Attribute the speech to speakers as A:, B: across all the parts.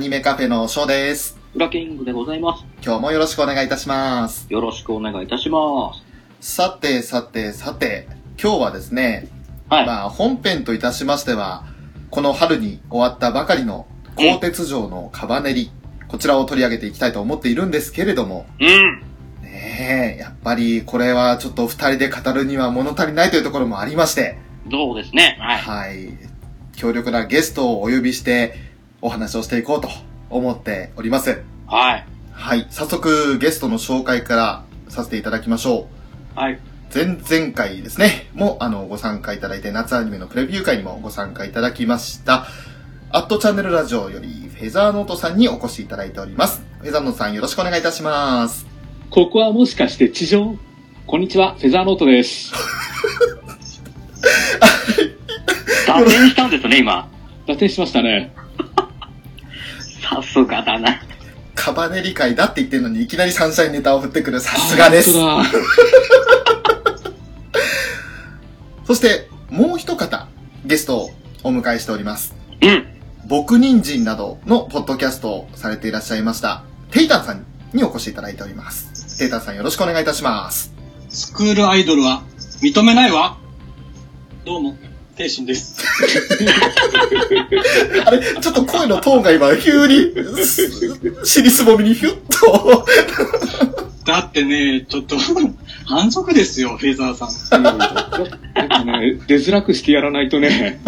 A: ニメ
B: カフェのショーです。
C: フラキングでございます。
B: 今日もよろしくお願いいたします。
C: よろしくお願いいたします。
B: さて、さて、さて、今日はですね、
C: はい。
B: まあ、本編といたしましては、この春に終わったばかりの鋼鉄城のカバネリ、こちらを取り上げていきたいと思っているんですけれども、
C: うん。
B: ねえ、やっぱりこれはちょっと二人で語るには物足りないというところもありまして、
C: そうですね。はい。
B: はい。強力なゲストをお呼びしてお話をしていこうと思っております。
C: はい。
B: はい。早速ゲストの紹介からさせていただきましょう。
C: はい。
B: 前々回ですね、もあの、ご参加いただいて、夏アニメのプレビュー会にもご参加いただきました。アットチャンネルラジオより、フェザーノートさんにお越しいただいております。フェザーノートさんよろしくお願いいたします。
D: ここはもしかして地上？こんにちは、フェザーノートです。
C: 脱線したんですね、今。
D: 脱線しましたね。
C: さすがだな。
B: カバネリ会だって言ってるのに、いきなりサンシャインネタを振ってくるさすがです。そして、もう一方、ゲストをお迎えしております。
C: うん。
B: 僕人参などのポッドキャストをされていらっしゃいました、テイタンさんにお越しいただいております。テイタンさんよろしくお願いいたします。
E: スクールアイドルは認めないわ。どうも、天心です。
B: あれ、ちょっと声のトーンが今、急に、す尻すぼみにヒュッと。
E: だってね、ちょっと、反則ですよ、フェザーさん。
D: ね、出づらくしてやらないとね。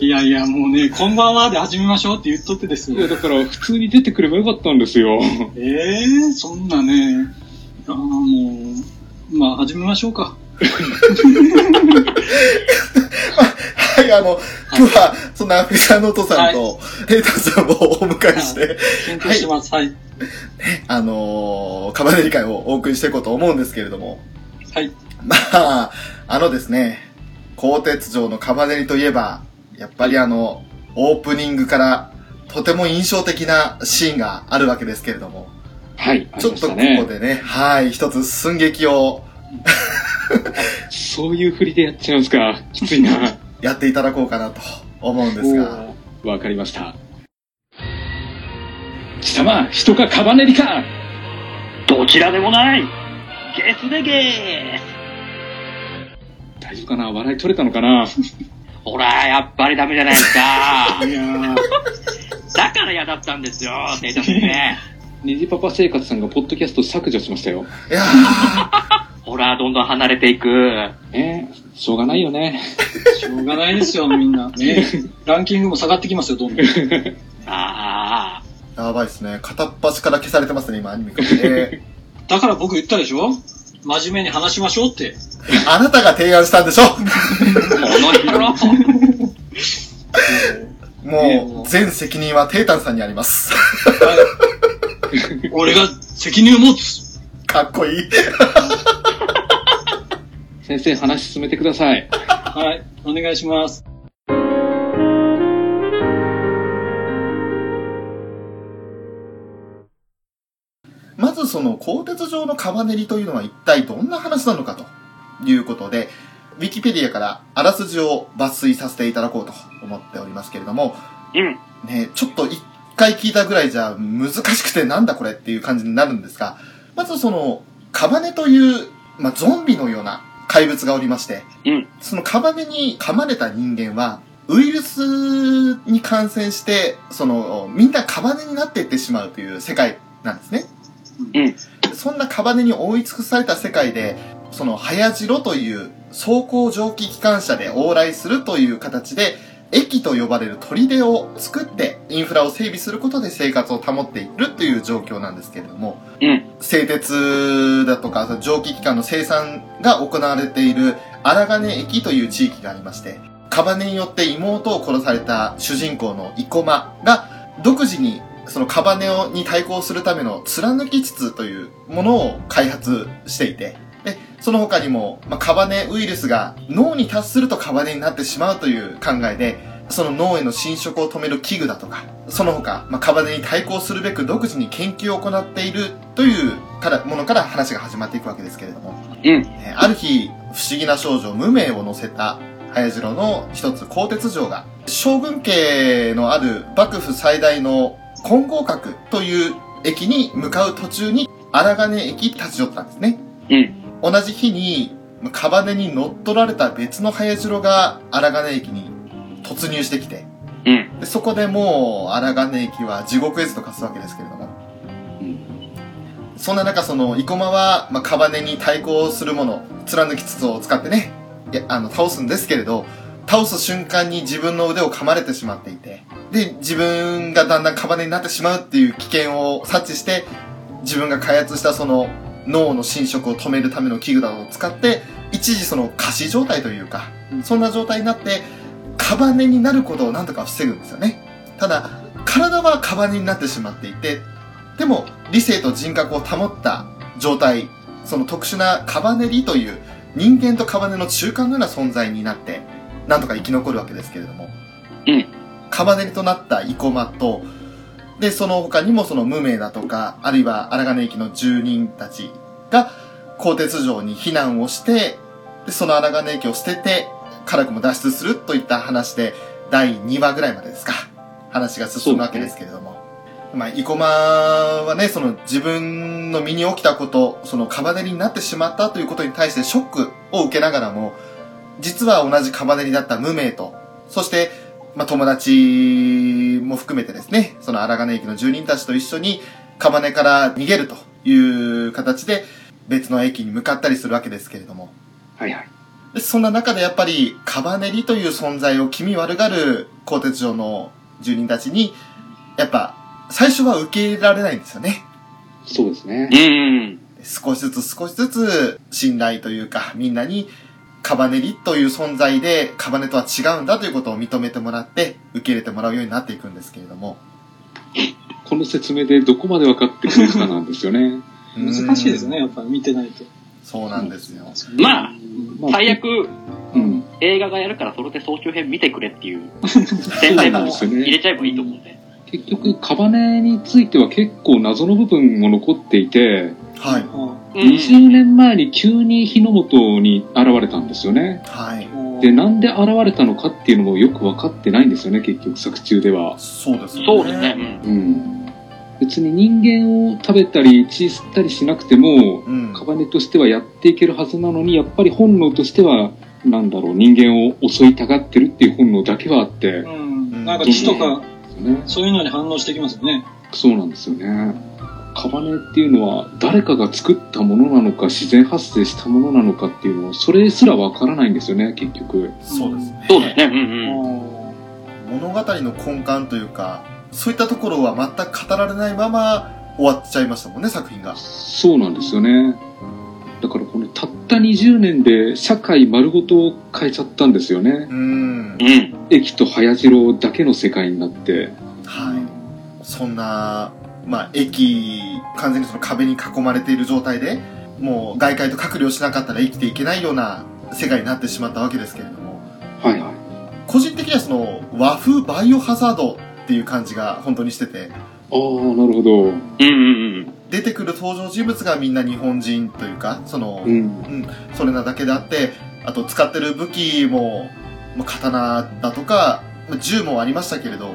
E: いやいや、もうね、こんばんはで始めましょうって言っとってです
D: いや、
E: よ。
D: だから普通に出てくればよかったんですよ。
E: ええー、そんなね、ああ、もう、まあ始めましょうか。
B: はい、あの、今日は、そんなフェザーノートさんと、テイタンさんをお迎えして、
E: 研究してます。はい。
B: あのー、カバネリ会をお送りしていこうと思うんですけれども、
E: はい。
B: まあ、あのですね、鋼鉄城のカバネリといえば、やっぱりあの、オープニングから、とても印象的なシーンがあるわけですけれども、
D: はい、あ
B: ちょっとここ。でね、はい、一つ寸劇を
D: そういう振りでやっちゃうんですか。きついな。
B: やっていただこうかなと思うんですが、
D: わかりました。貴様、人かカバネリか
C: どちらでもない。ゲスでゲ
D: 大丈夫かな？笑い取れたのかな？
C: ほら、やっぱりダメじゃないですか。
E: い
C: だから嫌だったんですよ、テイタ先生。
D: 虹パパ生活さんがポッドキャスト削除しましたよ。
B: いやー、
C: ほら、どんどん離れていく。
D: ねしょうがないよね。
E: しょうがないですよ、みんな。ね、ランキングも下がってきますよ、どんどん。
C: ああ。
B: やばいですね。片っ端から消されてますね、今、アニメからね。
E: だから僕言ったでしょ？真面目に話しましょうって。
B: あなたが提案したんでしょ？もう、全責任はテイタンさんにあります。
E: 俺が責任を持つ。
B: かっこいい。
D: 先生話進めてください。
E: はい。お願いします。
B: まずその鋼鉄状のカバネリというのは一体どんな話なのかということで、ウィキペディアからあらすじを抜粋させていただこうと思っておりますけれども、
C: うん。
B: ね、ちょっと一回聞いたぐらいじゃ難しくてなんだこれっていう感じになるんですが、まずその、カバネという、まあ、ゾンビのような怪物がおりまして、
C: うん。
B: そのカバネに噛まれた人間は、ウイルスに感染して、その、みんなカバネになっていってしまうという世界なんですね。
C: うん。
B: そんなカバネに覆い尽くされた世界で、その、早白という走行蒸気機関車で往来するという形で、駅と呼ばれる砦を作って、インフラを整備することで生活を保っているという状況なんですけれども、
C: うん。
B: 製鉄だとか、蒸気機関の生産が行われている荒金駅という地域がありまして、カバネによって妹を殺された主人公の生駒が独自にそのカバネをに対抗するための貫き筒というものを開発していて、で、その他にも、まあ、カバネウイルスが脳に達するとカバネになってしまうという考えで、その脳への侵食を止める器具だとか、その他、まあ、カバネに対抗するべく独自に研究を行っているというからものから話が始まっていくわけですけれども、
C: うん。
B: えーある日、不思議な少女、無名を乗せた、早次郎の一つ、鋼鉄城が、将軍家のある幕府最大の金剛閣という駅に向かう途中に、荒金駅に立ち寄ったんですね。
C: うん。
B: 同じ日に、カバネに乗っ取られた別の早次郎が荒金駅に突入してきて、
C: うん。
B: でそこでもう荒金駅は地獄絵図と化すわけですけれども、そんな中、その、生駒は、まあ、カバネに対抗するもの、貫き筒を使ってね、いや、あの、倒すんですけれど、倒す瞬間に自分の腕を噛まれてしまっていて、で、自分がだんだんカバネになってしまうっていう危険を察知して、自分が開発したその、脳の侵食を止めるための器具などを使って、一時その、仮死状態というか、そんな状態になって、カバネになることをなんとか防ぐんですよね。ただ、体はカバネになってしまっていて、でも、理性と人格を保った状態、その特殊なカバネリという人間とカバネの中間のような存在になって、なんとか生き残るわけですけれども、
C: うん。
B: カバネリとなった生駒と、で、その他にもその無名だとか、あるいは荒金駅の住人たちが、鋼鉄城に避難をして、で、その荒金駅を捨てて、辛くも脱出するといった話で、第2話ぐらいまでですか、話が進むわけですけれども。まあ、生駒はね、その自分の身に起きたこと、そのカバネリになってしまったということに対してショックを受けながらも、実は同じカバネリだった無名と、そして、まあ、友達も含めてですね、その荒金駅の住人たちと一緒に、カバネから逃げるという形で、別の駅に向かったりするわけですけれども。
D: はいはい。
B: でそんな中でやっぱり、カバネリという存在を気味悪がる鋼鉄城の住人たちに、やっぱ、最初は受け入れられないんですよね。
D: そうですね
C: う。ん。
B: 少しずつ少しずつ信頼というか、みんなにカバネリという存在でカバネとは違うんだということを認めてもらって、受け入れてもらうようになっていくんですけれども。
D: この説明でどこまで分かってくれるかなんですよね。
E: 難しいですね、やっぱり見てないと。
B: そうなんですよ。
C: まあ、
D: まあ
C: 最悪、
D: うん。
C: 映画がやるからそれで総集編見てくれっていう 先生も入れちゃえばいいと思うんで。
D: 結局、カバネについては結構謎の部分も残っていて、
B: はい。
E: あ
C: うん
D: 20年前に急に日の本に現れたんですよね。
B: はい。
E: あ
D: で、なんで現れたのかっていうのもよく分かってないんですよね、結局作中では。
B: そうですね。
C: そうですね。
D: うん。別に人間を食べたり血吸ったりしなくても、
B: うん。
D: カバネとしてはやっていけるはずなのに、やっぱり本能としては、なんだろう、人間を襲いたがってるっていう本能だけはあって、
E: うん。なんか血とか、
D: ね、
E: そういうのに反応してきますよね。
D: そうなんですよね。カバネっていうのは誰かが作ったものなのか自然発生したものなのかっていうのをそれすらわからないんですよね結局
B: そうですね。
C: そうですね。うん
E: あ
C: うん。
B: 物語の根幹というか、そういったところは全く語られないまま終わっちゃいましたもんね、作品が。
D: そうなんですよねだからこのたった20年で社会丸ごと変えちゃったんですよね
B: うーん。
C: うん。
D: 駅と早次郎だけの世界になって
B: はい。そんな、まあ、駅、完全にその壁に囲まれている状態で、もう外界と隔離をしなかったら生きていけないような世界になってしまったわけですけれども、
D: はいはい。
B: 個人的にはその和風バイオハザードっていう感じが本当にしてて、
D: ああ、なるほど。
C: うんうんうん。
B: 出てくる登場人物がみんな日本人というか、その、
D: うん。
B: うん、それなだけであって、あと使ってる武器も、まあ刀だとか、まあ銃もありましたけれど、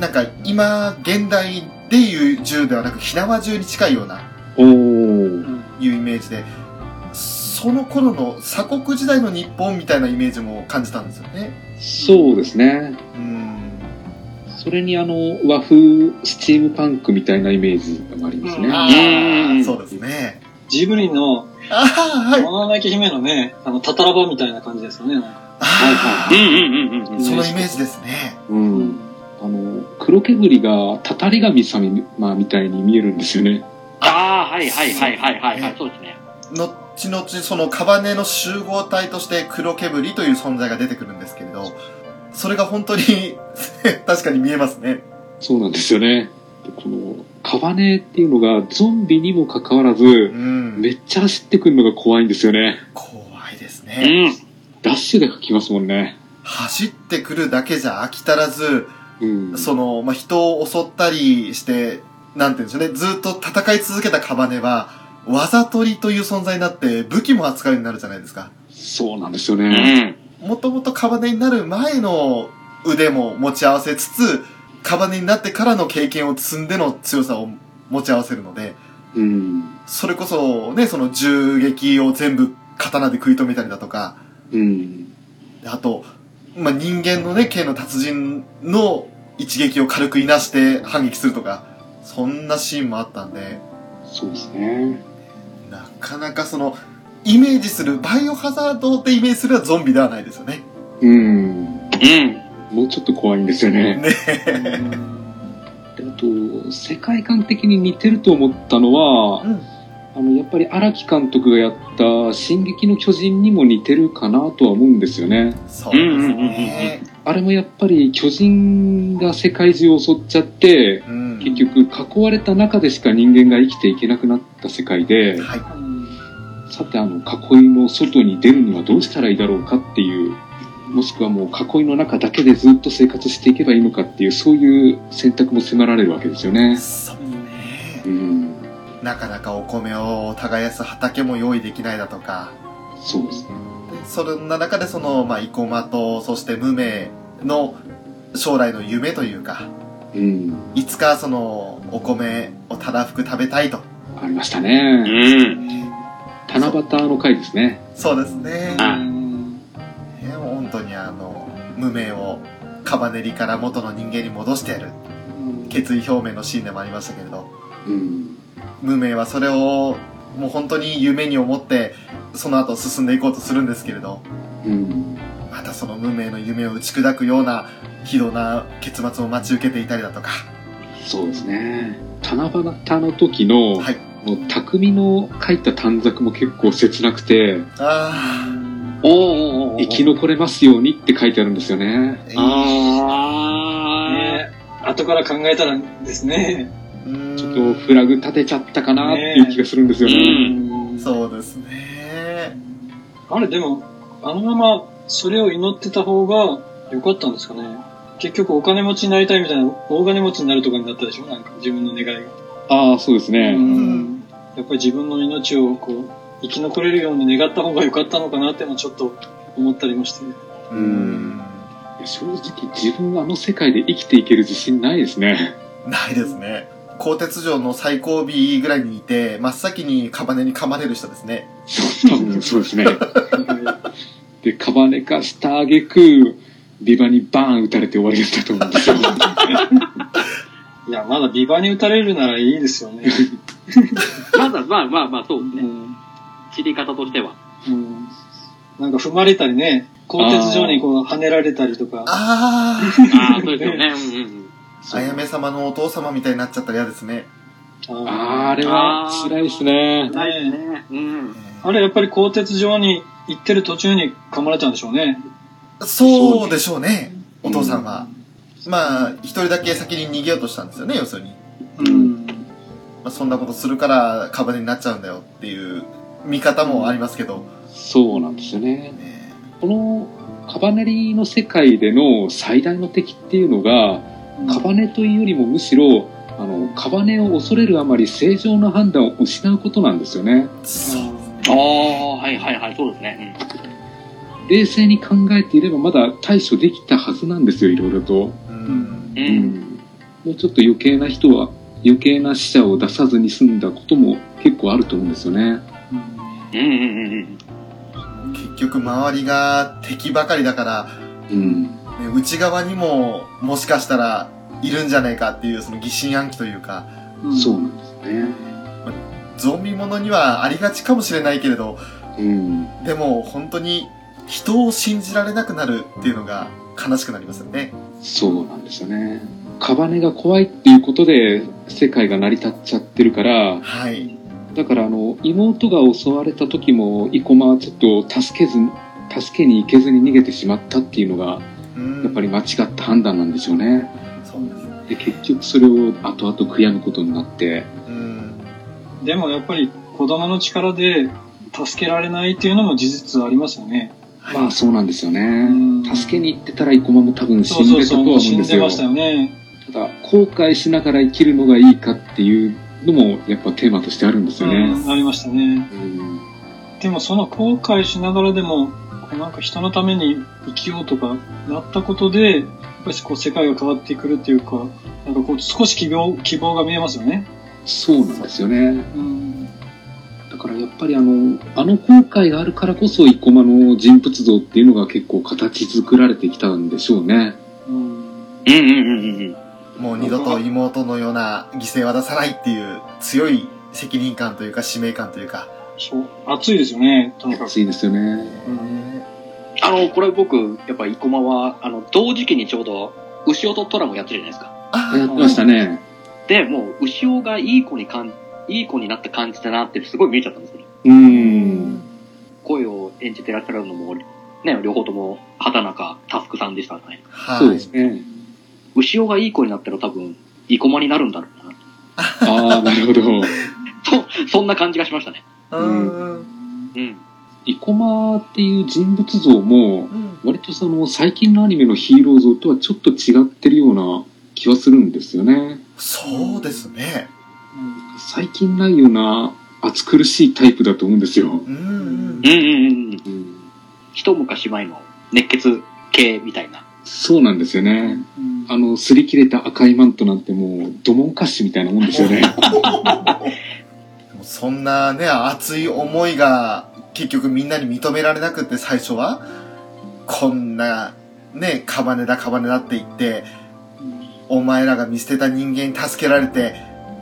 B: なんか今、現代でいう銃ではなく、火縄銃に近いような、
D: おー。
B: いうイメージで、その頃の鎖国時代の日本みたいなイメージも感じたんですよね。
D: そうですね。
B: うん。
D: それにあの、和風スチームパンクみたいなイメージがありますね。
E: うん
B: あ
C: うん
B: あ、そうですね。
E: ジブリの、
B: ああ、はい。
E: もののけ姫のね、あの、タタラバみたいな感じですよね。なんか
B: あ
C: うんうんうんうん
B: あ、そのイメージですね。
D: うん。あの、黒煙がたたり神様みたいに見えるんですよね。
C: ああ、はいはいはいはいはいはい。そうですね。
B: 後々そのカバネの集合体として黒煙という存在が出てくるんですけれど、それが本当に 確かに見えますね。
D: そうなんですよね。でこの、カバネっていうのがゾンビにもかかわらず
B: う、ん。
D: めっちゃ走ってくるのが怖いんですよね。
B: 怖いです
C: う
B: ね。
C: ん。
D: ダッシュで来ますもんね。
B: 走ってくるだけじゃ飽き足らず、
D: うん。
B: その、まあ、人を襲ったりして、なんて言うんでしょうね、ずっと戦い続けたカバネは、わざとりという存在になって武器も扱うようになるじゃないですか。
D: そうなんですよ
C: う
D: ね。
C: ん。
B: もともとカバネになる前の腕も持ち合わせつつ、カバネになってからの経験を積んでの強さを持ち合わせるので、
D: うん。
B: それこそね、その銃撃を全部刀で食い止めたりだとか、
D: うん。
B: あと、まあ、人間のね、剣の達人の一撃を軽くいなして反撃するとか、そんなシーンもあったんで、
D: そうですね。
B: なかなかその、イメージする、バイオハザードってイメージするのはゾンビではないですよね。
D: うん。
C: うん。
D: もうちょっと怖いんですよね。
B: ね
D: であと、世界観的に似てると思ったのは、
B: うん。
D: あの、やっぱり荒木監督がやった進撃の巨人にも似てるかなとは思うんですよね。
B: そうですね。
D: あれもやっぱり巨人が世界中を襲っちゃって、
B: うん。
D: 結局囲われた中でしか人間が生きていけなくなった世界で、
B: はい。
E: うん
D: さてあの囲いの外に出るにはどうしたらいいだろうかっていう、もしくはもう囲いの中だけでずっと生活していけばいいのかっていう、そういう選択も迫られるわけですよね。
B: そうね。
D: うん。
B: なかなかお米を耕す畑も用意できないだとか、
D: そうですね。
B: そんな中でその、まあ、生駒と、そして無名の将来の夢というか、
D: うん。
B: いつかその、お米をたらふく食べたいと。
D: ありました
C: う
D: ね。
C: ん。
D: 七夕の回ですね。
B: そうですね。
C: あ
E: うん
B: ねもう本当にあの、無名をカバネリから元の人間に戻してやる。決意表明のシーンでもありましたけれど、
D: うん。
B: 無名はそれをもう本当に夢に思って、その後進んでいこうとするんですけれど、
D: うん。
B: またその無名の夢を打ち砕くような、ひどな結末を待ち受けていたりだとか。
D: そうですね。七夕の時の、
B: はい。
D: もう匠の書いた短冊も結構切なくて、
B: あ
C: おーおーおー
D: 生き残れますようにって書いてあるんですよね。
B: あ、
C: あ
E: ね後から考えたらですね。
D: ちょっとフラグ立てちゃったかなっていう気がするんですよね。
C: うん
B: そうですね。
E: あれ、でも、あのままそれを祈ってた方が良かったんですかね。結局お金持ちになりたいみたいな、大金持ちになるとかになったでしょ？なんか自分の願いが。
D: ああ、そうですね。
E: うんやっぱり自分の命をこう、生き残れるように願った方が良かったのかなってもちょっと思ったりもして。
B: うん。
D: 正直自分はあの世界で生きていける自信ないですね。
B: ないですね。鋼鉄城の最後尾ぐらいにいて、真っ先にカバネに噛まれる人ですね。
D: そう、多分そうですね。で、カバネ化したあげく、ビバにバーン撃たれて終わりだったと思うんですよ。
E: いや、まだビバに打たれるならいいですよね。
C: まだ、まあまあまあ、そうね。
E: うん
C: 知り方としては。
E: うんなんか踏まれたりね、鋼鉄状にこう跳ねられたりとか。
B: あ
C: ああ、そうですよね。うんうんうん。
B: あ、あやめ様のお父様みたいになっちゃったら嫌ですね。
E: あ
D: あーあれは辛いですね。
E: ーね
C: ね。うん。
E: あれやっぱり鋼鉄状に行ってる途中に噛まれたんでしょうね。
B: そうでしょうね、お父さんは。まあ、一人だけ先に逃げようとしたんですよね、要するに。
E: うん。
B: まあ、そんなことするからカバネになっちゃうんだよっていう見方もありますけど、
D: そうなんですよね。
B: ね
D: このカバネリの世界での最大の敵っていうのが、カバネというよりもむしろ、あの、カバネを恐れるあまり正常な判断を失うことなんですよね。
C: ああ、はいはいはい、そうですね。
D: 冷静に考えていればまだ対処できたはずなんですよ、いろいろと。
B: うん。
C: うん。う。
D: うんん。もうちょっと余計な人は、余計な死者を出さずに済んだことも結構あると思うんですよね。
C: うんうんうんうん。
B: 結局周りが敵ばかりだから、
D: うん。
B: ね、内側にももしかしたらいるんじゃないかっていうその疑心暗鬼というか、
E: うん
D: そうなんですね。
B: ゾンビものにはありがちかもしれないけれど、
D: うん。
B: でも本当に人を信じられなくなるっていうのが悲しくなりますよね。
D: そうなんですよね。カバネが怖いっていうことで世界が成り立っちゃってるから、
B: はい。
D: だからあの、妹が襲われた時も、生駒はちょっと助けず、助けに行けずに逃げてしまったっていうのが、
B: うん
D: やっぱり間違った判断なんでしょうね。
B: そうです。
D: で、結局それを後々悔やむことになって、
B: うん。
E: でもやっぱり子供の力で助けられないっていうのも事実ありますよね。
D: まあそうなんですよね
E: うん。
D: 助けに行ってたら生駒も多分死んでたとは
E: そうそう、
D: 思うんですよ。
E: 死んでましたよね。
D: ただ、後悔しながら生きるのがいいかっていうのも、やっぱテーマとしてあるんですよね。
E: うん、ありましたね。
D: うん
E: でもその後悔しながらでも、なんか人のために生きようとかなったことで、やっぱりこう世界が変わってくるっていうか、なんかこう少し希望、希望が見えますよね。
D: そうなんですよね。
E: うん。
D: だからやっぱりあの、あの後悔があるからこそ、生駒の人物像っていうのが結構形作られてきたんでしょうね。
E: うん。
C: うんうんうんうん
B: もう二度と妹のような犠牲は出さないっていう強い責任感というか使命感というか。
E: そう。熱いですよね、とにかく。
D: 熱いですよね。
E: うん。
C: あの、これ僕、やっぱ生駒は、あの、同時期にちょうど、牛尾とトラもやってるじゃないですか。
B: あ
D: やってましたね。
C: で、もう、牛尾がいい子にかん、いい子になった感じだなってすごい見えちゃったんですよ。
D: うん。
C: 声を演じてらっしゃるのも、ね、両方とも、畑中、タスクさんでしたね。
B: はい。
D: そうですね。
C: 牛尾がいい子になったら多分、生駒になるんだろうな。
D: ああ、なるほど。
C: そ、そんな感じがしましたね。
B: うん。
C: うん。
D: 生駒っていう人物像も、
B: うん
D: 割とその最近のアニメのヒーロー像とはちょっと違ってるような気はするんですよね。
B: そうですね。
D: 最近ないような暑苦しいタイプだと思うんですよ。
B: うんうん。
C: うんうんうんうん。
D: うん、
C: 一昔前の熱血系みたいな。
D: そうなんですよね。
E: うん
D: あの、擦り切れた赤いマントなんてもう、ドモンカッシュみたいなもんですよね。
B: そんなね、熱い思いが結局みんなに認められなくって最初は、こんな、ね、カバネだカバネだって言って、お前らが見捨てた人間に助けられて、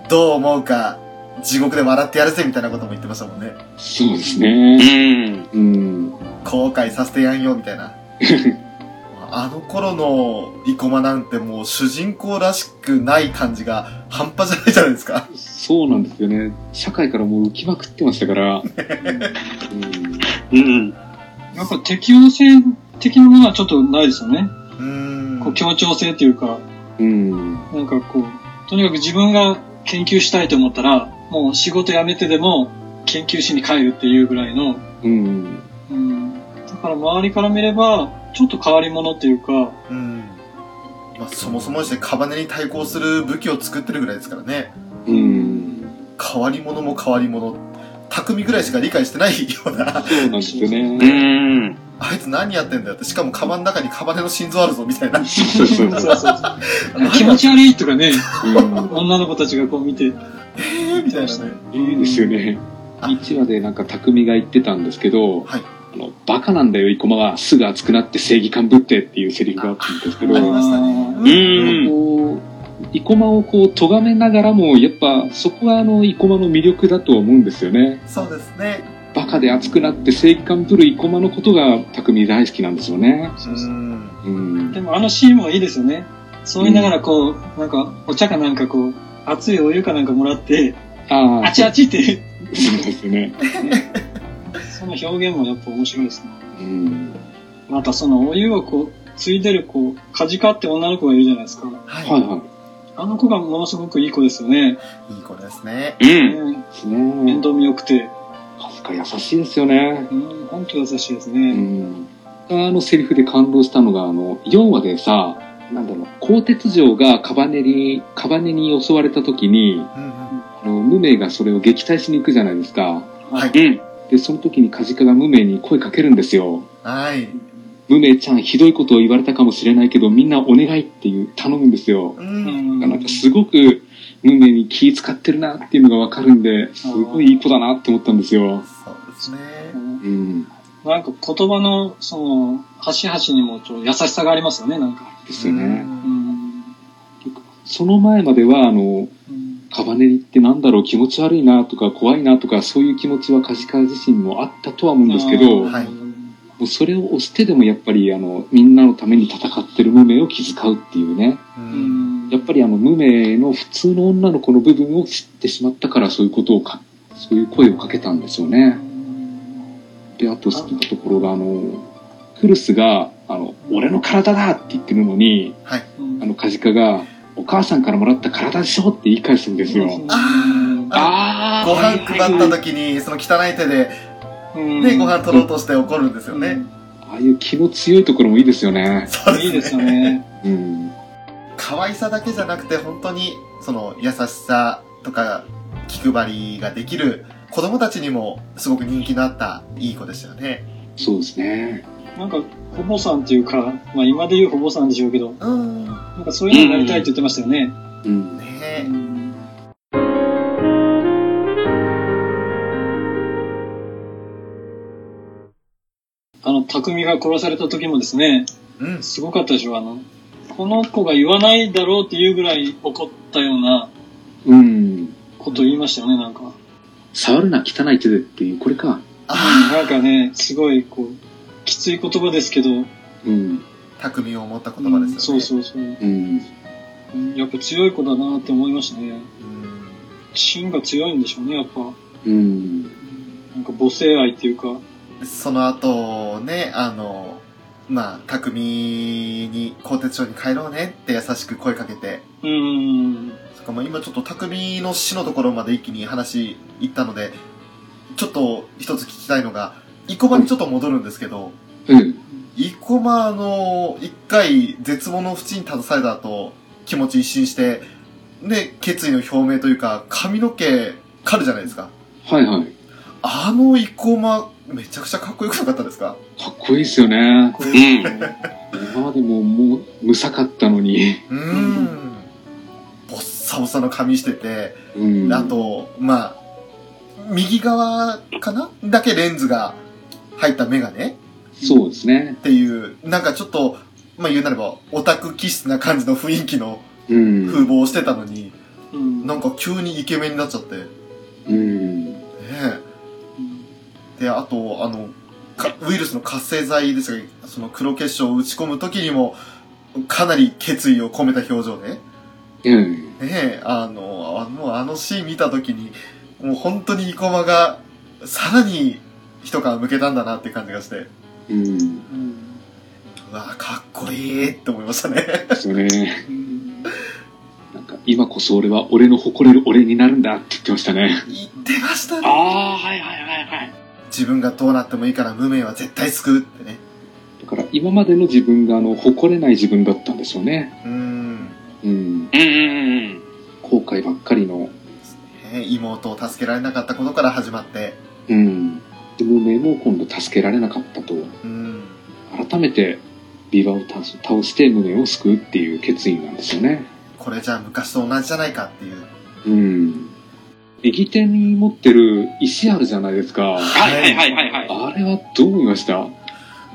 B: どう思うか、地獄で笑ってやるぜみたいなことも言ってましたもんね。
D: そうです
C: う
D: ね。
C: ん。
D: うん。
B: 後悔させてやんよ、みたいな。あの頃の生駒なんてもう主人公らしくない感じが半端じゃないじゃないですか。
D: そうなんですよね。社会からもう浮きまくってましたから。うん、
C: うん。
E: やっぱ適応性的なものはちょっとないですよね。
B: うーん。
E: こう協調性っていうか、
D: うん。
E: なんかこう、とにかく自分が研究したいと思ったら、もう仕事辞めてでも研究しに帰るっていうぐらいの、
D: うん。
E: うん。だから周りから見れば、ちょっと変わり者っていうか、
B: うん。まあ、そもそもしてカバネに対抗する武器を作ってるぐらいですからね。
D: うん。
B: 変わり者も変わり者。匠ぐらいしか理解してないような。
D: そうなんですよ
C: う
D: ね。
C: ん。
B: あいつ何やってんだよって。しかもカバンの中にカバネの心臓あるぞみたいな。
D: そうそう
E: そうそう そう。気持ち悪いとかね、
D: うん。
E: 女の子たちがこう見て、
B: えーみたいなね。
D: いいですよね。1話でなんか匠が言ってたんですけど、
B: はい。
D: あの、バカなんだよ、生駒は。すぐ熱くなって正義感ぶってっていうセリフがあったんですけど、
B: ありましたね
C: う。ん。
D: 生駒をこう、咎めながらも、やっぱ、そこがあの、生駒の魅力だと思うんですよね。
B: そうですね。
D: バカで熱くなって正義感ぶる生駒のことが、匠大好きなんですよね。
B: うーん。
D: うん。
E: でもあのシーンもいいですよね。そう言いながらこう、なんか、お茶かなんかこう、熱いお湯かなんかもらって、
D: ああ、
E: あちあちって、
D: そうですね。
E: その表現もやっぱ面白いですね。
D: うん。
E: またそのお湯をこう、ついでるこう、カジカって女の子がいるじゃないですか。
B: はい。
D: はいはい。
E: あの子がものすごくいい子ですよね。
B: いい子ですね。
C: うん。
E: うん
D: ですね。
E: 面倒見良くて。
D: 恥ずか優しいですよね。
E: うん、本当優しいです
D: う
E: ね。
D: ん。あのセリフで感動したのが、あの、4話でさ、なんだろう、鋼鉄城がカバネに、カバネに襲われた時に、
B: うんうん
D: あの、無名がそれを撃退しに行くじゃないですか。
B: はい。
C: うん。
D: で、その時にカジカが無名に声かけるんですよ。
B: はい。
D: 無名ちゃんひどいことを言われたかもしれないけど、みんなお願いっていう頼むんですよ。
B: う。
E: うんん。
D: なんかすごく無名に気使ってるなっていうのがわかるんで、すごいいい子だなって思ったんですよ。
B: そうですね。
D: うん。
E: なんか言葉の、その、端々にもちょっと優しさがありますよね、なんか。
D: ですよね。
E: うん。
D: その前までは、あの、
E: うん
D: カバネリってなんだろう、気持ち悪いなとか怖いなとか、そういう気持ちはカジカ自身もあったとは思うんですけど、
B: はい
D: うそれを押してでもやっぱり、あの、みんなのために戦ってる無名を気遣うっていうね。
B: う。
E: うんん。
D: やっぱりあの、無名の普通の女の子の部分を知ってしまったから、そういうことをか、そういう声をかけたんですよね。で、あと好きなところが、あの、クルスが、あの、俺の体だって言ってるのに、
B: はい。
E: うん
D: あの、カジカが、お母さんからもらった体でしょって言い返すんですよ。
E: うん
B: あ
C: あ
B: ご飯配った時に、その汚い手で、
E: うん
B: ね、ご飯取ろうとして怒るんですよね。
D: ああいう気の強いところもいいですよね。
B: そうですね。
E: いいですよね。
D: うん。
B: 可愛さだけじゃなくて、本当に、その、優しさとか、気配りができる子供たちにも、すごく人気のあった、いい子でしたよね。
D: そうですね。
E: なんか、保母さんっていうか、まあ今で言う保母さんでしょうけど、
B: うん。ね
E: なんかそういうのになりたいって言ってましたよね。
D: うん。
B: え。
E: あの、匠が殺された時もですね、
B: うん。
E: すごかったでしょ、あの、この子が言わないだろうっていうぐらい怒ったような
D: うん。
E: こと言いましたよね、なんか。
D: 触るな汚い手でっていう、これか。
B: あ
E: なんかね、すごい、こう、きつい言葉ですけど、
D: うん。
B: あ、匠を持った言葉ですよね。
E: そうそうそう。
D: うん。
E: うんやっぱ強い子だなって思いましたね。
B: うん。
E: 芯が強いんでしょうね、やっぱ。
D: うん。
E: なんか母性愛っていうか。
B: その後、ね、あの、まあ、匠に、鋼鉄町に帰ろうねって優しく声かけて、
E: うーん。
B: そっか、まあ今ちょっと匠の死のところまで一気に話いったので、ちょっと一つ聞きたいのが、生駒にちょっと戻るんですけど、
D: うん。
B: 生駒あの、一回絶望の淵に立たされた後、気持ち一新して、で、決意の表明というか、髪の毛刈るじゃないですか。
D: はいはい。
B: あの生駒、めちゃくちゃかっこよくなかったですか？
D: かっこいいですよね。
C: うん
D: 今までももう、むさかったのに。
B: うーん。ボッサボサの髪してて、
D: うん。
B: あと、まあ、右側かな？だけレンズが入ったメガネ？
D: そうですね
B: っ。ていう、なんかちょっと、まあ言うなれば、オタク気質な感じの雰囲気の
D: うん。
B: 風貌をしてたのに、
E: うん。
B: なんか急にイケメンになっちゃって、ね
D: うん。
B: え。で、あと、あの、かウイルスの活性剤ですが、その黒結晶を打ち込む時にも、かなり決意を込めた表情で、
D: うん。
B: ねえ、あの、あもうあのシーン見たときに、もう本当に生駒が、さらに一皮向けたんだなって感じがして、
D: うん。
E: うん。
B: うわかっこいいって思いましたね。
D: ですよね。
E: うん
D: なんか、今こそ俺は俺の誇れる俺になるんだって言ってましたね。
B: 言ってましたね。
C: ああ、はいはいはいはい。
B: 自分がどうなってもいいから無名は絶対救うってね。
D: だから、今までの自分が、あの、誇れない自分だったんですよね。
B: うーん。
D: うん。
C: うんうんうん
D: 後悔ばっかりの。
B: ね妹を助けられなかったことから始まって、
D: うん。で、無名も今度助けられなかったと。
B: うん。
D: 改めて、ビバを倒す倒して無名を救うっていう決意なんですよね。
B: これじゃあ昔と同じじゃないかっていう。
D: うん。右手に持ってる石あるじゃないですか。
C: はいはいはいはいはい。
D: あれはどう思いました？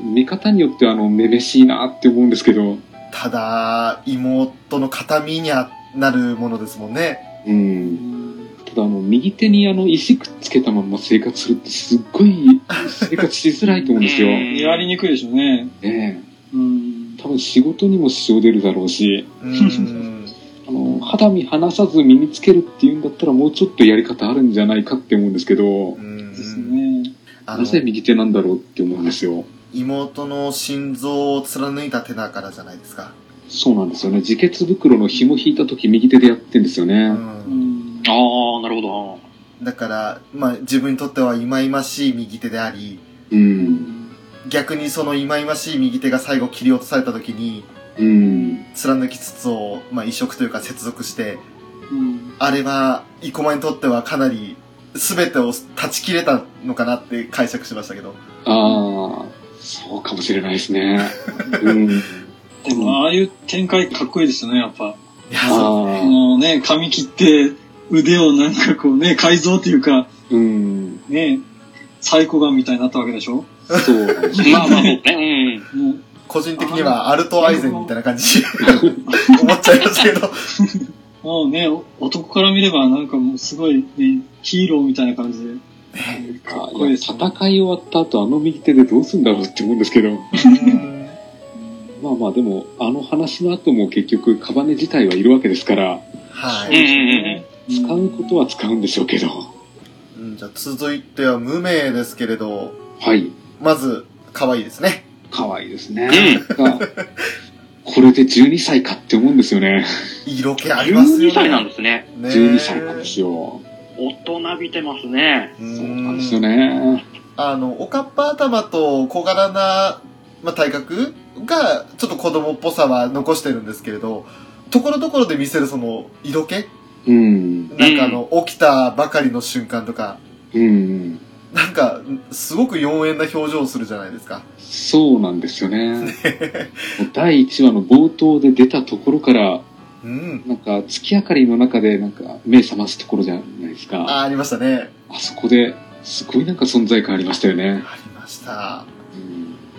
D: 見方によってはあの、めめしいなって思うんですけど。
B: ただ、妹の形見にはなるものですもんね。
D: うん。ただあの、右手にあの、石くっつけたまんま生活するってすっごい生活しづらいと思うんですよ。
C: うん
E: やりにくいでしょうね。
D: ね
E: うん
D: え。多分仕事にも支障出るだろうし、
B: うん。
D: あの、肌身離さず身につけるっていうんだったらもうちょっとやり方あるんじゃないかって思うんですけど、
B: うん
E: ですね。
D: なぜ右手なんだろうって思うんですよ。
B: 妹の心臓を貫いた手だからじゃないですか。
D: そうなんですよね。自決袋の紐引いた時右手でやってんですよ
B: う。
D: ね。
E: うんん。
C: ああ、なるほど。
B: だから、まあ自分にとっては忌々しい右手であり、
D: うん。
B: 逆にその忌々しい右手が最後切り落とされた時に、
D: うん。
B: 貫き筒を、まあ移植というか接続して、
E: うん。
B: あれは、生駒にとってはかなり、全てを断ち切れたのかなって解釈しましたけど。
D: ああ、そうかもしれないですね。うん。
E: でも、ああいう展開かっこいいですよね、やっぱ。
B: いや、そう
D: ああ、
E: もうね、髪切って、腕をなんかこうね、改造っていうか、
D: うん。
E: ね、サイコガンみたいになったわけでしょ
D: そう
C: まあまあ、そうね。
E: もう、
B: 個人的にはアルトアイゼンみたいな感じ、思っちゃいましたけど。
E: もうね、お男から見ればなんかもうすごいね、ヒーローみたいな感じで。かっこいいですね。
D: 戦い終わった後、あの右手でどうすんだろうって思うんですけど。まあまあ、でも、あの話の後も結局、カバネ自体はいるわけですから、
B: はい。
D: 使うことは使うんでしょうけど。
B: うん、じゃあ続いては無名ですけれど、
D: はい。
B: まず、可愛いですね。
D: 可愛いですね。がこれで12歳かって思うんですよね。
B: 色気ありますよね。
C: 12歳なんですね。
B: ね
D: 12歳なんですよ。
C: 大人びてますね。
B: う
D: そうなん
B: ん
D: ですよね。
B: あの、おかっぱ頭と小柄な、まあ、体格が、ちょっと子供っぽさは残してるんですけれど、ところどころで見せるその、色気？
D: うん。
B: なんかあの、起きたばかりの瞬間とか、
D: うん。
B: なんか、すごく妖艶な表情をするじゃないですか。
D: そうなんですよね。第1話の冒頭で出たところから、
B: うん。
D: なんか月明かりの中でなんか目覚ますところじゃないですか。
B: あ、ありましたね。
D: あそこですごいなんか存在感ありましたよね。
B: ありました。